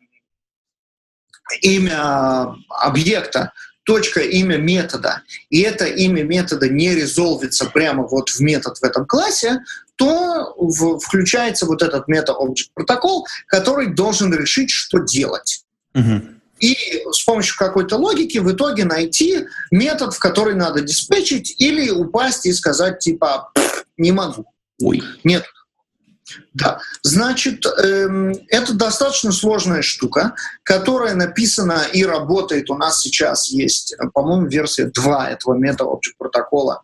имя объекта, точка имя метода, и это имя метода не резолвится прямо вот в метод в этом классе, то в, включается вот этот meta-object протокол, который должен решить, что делать. Угу и с помощью какой-то логики в итоге найти метод, в который надо диспетчить, или упасть и сказать типа «не могу». Ой. Нет. Да, значит, эм, это достаточно сложная штука, которая написана и работает. У нас сейчас есть, по-моему, версия 2 этого мета-object протокола.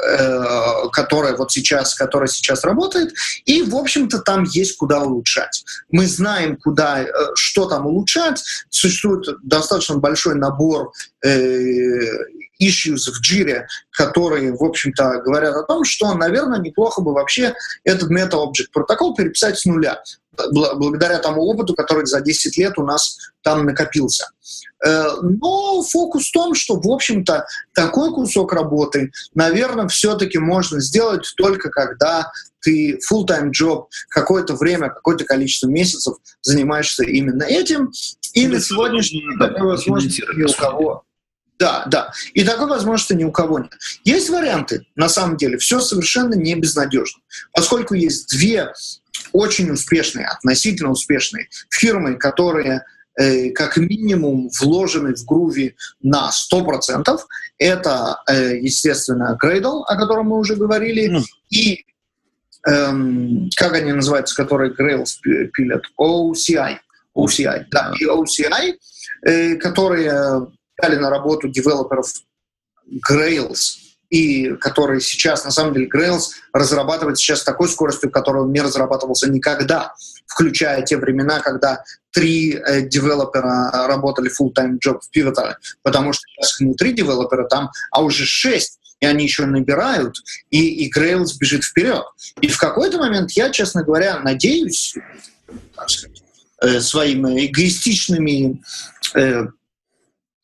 Э, которая вот сейчас, которая сейчас работает, и, в общем-то, там есть куда улучшать. Мы знаем, куда, э, что там улучшать. Существует достаточно большой набор э, issues в джире, которые, в общем-то, говорят о том, что, наверное, неплохо бы вообще этот meta-object протокол переписать с нуля, благодаря тому опыту, который за 10 лет у нас там накопился. Э, но фокус в том, что, в общем-то, такой кусок работы, наверное, все-таки можно сделать только когда ты full-time job какое-то время, какое-то количество месяцев занимаешься именно этим. И на сегодняшний день такой возможности ни у кого. Да, да. И такой возможности ни у кого нет. Есть варианты, на самом деле, все совершенно не безнадежно. Поскольку есть две очень успешные, относительно успешные фирмы, которые Э, как минимум вложены в груви на 100%. Это, э, естественно, Gradle, о котором мы уже говорили, mm. и эм, как они называются, которые Grails пилят? OCI. OCI, да, и OCI, э, которые дали на работу девелоперов Grails, и который сейчас, на самом деле, Grails разрабатывает сейчас такой скоростью, которой он не разрабатывался никогда, включая те времена, когда три э, девелопера работали full-time job в Pivotal, потому что сейчас не три девелопера там, а уже шесть, и они еще набирают, и, и Grails бежит вперед. И в какой-то момент я, честно говоря, надеюсь, так сказать, э, своими эгоистичными э,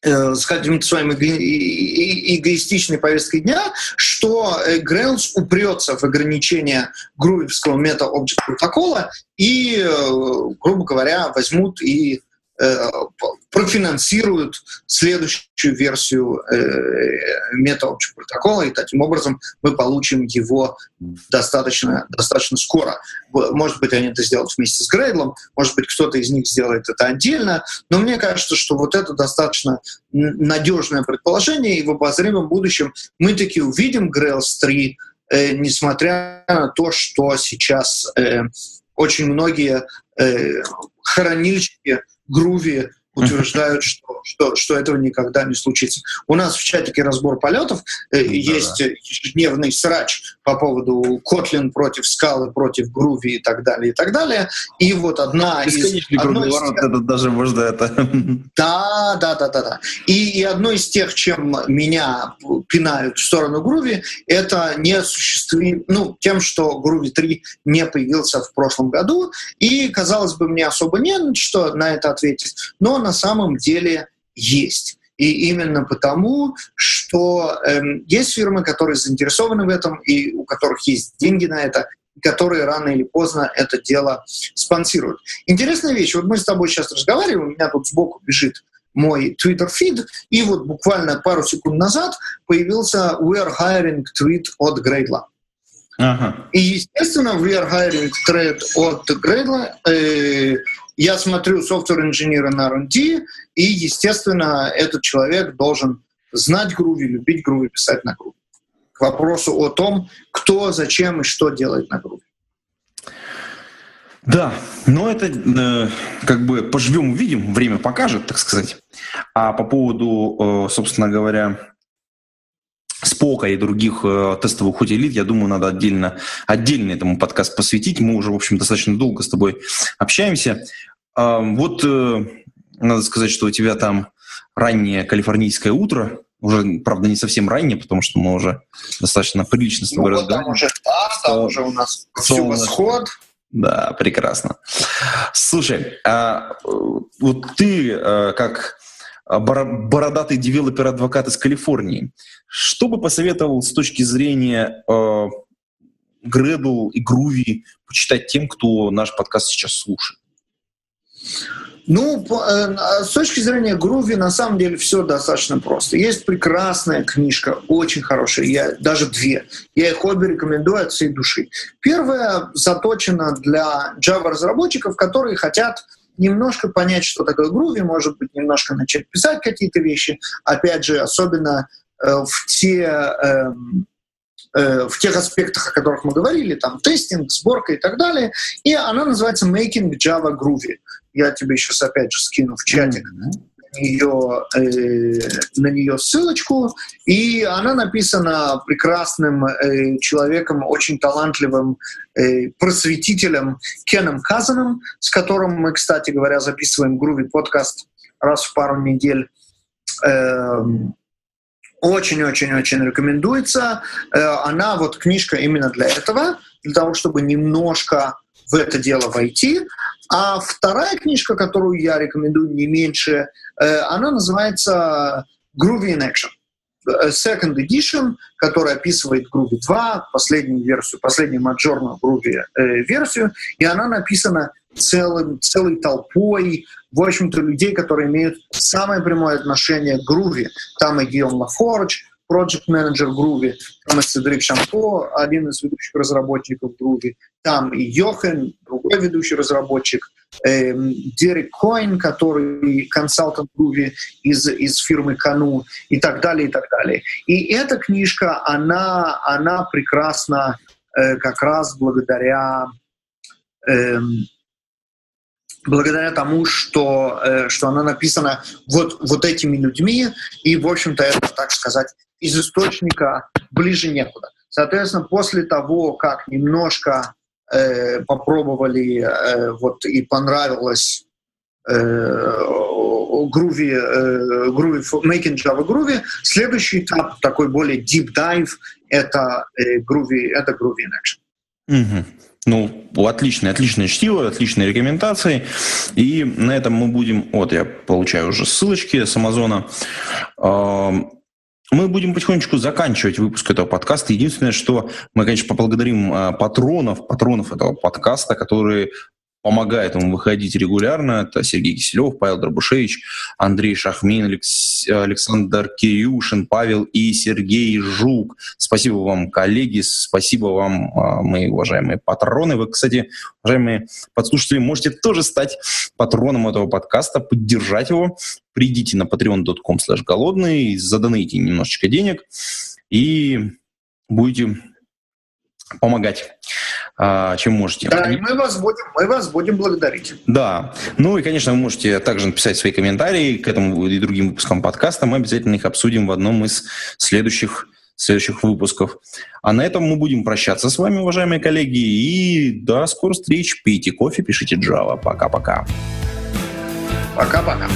э, с каким-то своим эгоистичной повесткой дня, что Grails упрется в ограничение грувевского мета-объект протокола и, э, грубо говоря, возьмут и Э, профинансируют следующую версию э, мета-общего протокола, и таким образом мы получим его достаточно, достаточно скоро. Может быть, они это сделают вместе с Грейдлом, может быть, кто-то из них сделает это отдельно, но мне кажется, что вот это достаточно надежное предположение, и в обозримом будущем мы таки увидим Grails 3, э, несмотря на то, что сейчас э, очень многие э, хранильщики Груви утверждают, что, что, что этого никогда не случится. У нас в чатике разбор полетов э, да, есть да. ежедневный срач по поводу Kotlin против скалы, против груви и так далее, и так далее. И вот одна из... Одно из тех... это даже можно это... Да, да, да, да, да. И, и одно из тех, чем меня пинают в сторону груви, это не осуществли... ну, тем, что груви 3 не появился в прошлом году, и, казалось бы, мне особо не что на это ответить, но на самом деле есть. И именно потому, что э, есть фирмы, которые заинтересованы в этом и у которых есть деньги на это, которые рано или поздно это дело спонсируют. Интересная вещь. Вот мы с тобой сейчас разговариваем, у меня тут сбоку бежит мой Twitter фид, и вот буквально пару секунд назад появился «We are hiring tweet от Грейдла». Ага. И, естественно, we are hiring thread от Грейдла. Э, я смотрю софтвер-инженера на R&D, и, естественно, этот человек должен знать Groovy, любить Groovy, писать на Groovy. К вопросу о том, кто, зачем и что делает на Groovy. Да, но это э, как бы поживем, увидим, время покажет, так сказать. А по поводу, э, собственно говоря, Спока и других э, тестовых утилит, я думаю, надо отдельно, отдельно этому подкаст посвятить. Мы уже, в общем, достаточно долго с тобой общаемся. Э, вот э, надо сказать, что у тебя там раннее калифорнийское утро, уже, правда, не совсем раннее, потому что мы уже достаточно прилично с тобой ну, разговариваем. Там уже, да, там уже у нас все восход. Да, прекрасно. Слушай, а вот ты э, как бородатый developer advocate из Калифорнии, что бы посоветовал с точки зрения э, Gradle и Groovy почитать тем, кто наш подкаст сейчас слушает? Ну, э, с точки зрения Груви, на самом деле все достаточно просто. Есть прекрасная книжка, очень хорошая, я, даже две. Я их обе рекомендую от всей души. Первая заточена для Java-разработчиков, которые хотят немножко понять, что такое Groovy, может быть, немножко начать писать какие-то вещи. Опять же, особенно э, в те... Э, в тех аспектах, о которых мы говорили, там тестинг, сборка и так далее. И она называется Making Java Groovy. Я тебе сейчас опять же скину в чатик mm-hmm. Ее, э, на нее ссылочку. И она написана прекрасным э, человеком, очень талантливым э, просветителем Кеном Казаном, с которым мы, кстати говоря, записываем Groovy подкаст раз в пару недель. Эм, очень-очень-очень рекомендуется. Она, вот книжка именно для этого, для того, чтобы немножко в это дело войти. А вторая книжка, которую я рекомендую не меньше, э, она называется Groovy in Action. Э, second Edition, который описывает Groovy 2, последнюю версию, последнюю маджорную Groovy э, версию, и она написана целым, целой толпой, в общем-то, людей, которые имеют самое прямое отношение к Groovy. Там и Гион Лафордж, project менеджер Groovy, там и Седрик Шампо, один из ведущих разработчиков Groovy, там и Йохен, другой ведущий разработчик, э, Дерек Коин, который консалтант Groovy из, из фирмы Кану и так далее, и так далее. И эта книжка, она, она прекрасна э, как раз благодаря э, благодаря тому, что, э, что она написана вот, вот этими людьми, и, в общем-то, это, так сказать, из источника ближе некуда. Соответственно, после того, как немножко э, попробовали э, вот и понравилось э, Groovy, э, Making Java Groovy, следующий этап, такой более deep dive, это Groovy, это Groovy in Action. Угу. Ну, отличное, отличное чтиво, отличные рекомендации. И на этом мы будем... Вот, я получаю уже ссылочки с Амазона. Мы будем потихонечку заканчивать выпуск этого подкаста. Единственное, что мы, конечно, поблагодарим а, патронов, патронов этого подкаста, которые помогает ему выходить регулярно. Это Сергей Киселев, Павел Дробушевич, Андрей Шахмин, Александр Кирюшин, Павел и Сергей Жук. Спасибо вам, коллеги, спасибо вам, а, мои уважаемые патроны. Вы, кстати, уважаемые подслушатели, можете тоже стать патроном этого подкаста, поддержать его. Придите на patreon.com голодный, задонайте немножечко денег и будете помогать чем можете. Да, и мы вас будем, мы вас будем благодарить. Да. Ну и, конечно, вы можете также написать свои комментарии к этому и другим выпускам подкаста. Мы обязательно их обсудим в одном из следующих следующих выпусков. А на этом мы будем прощаться с вами, уважаемые коллеги. И до скорых встреч. Пейте кофе, пишите Java. Пока-пока. Пока-пока.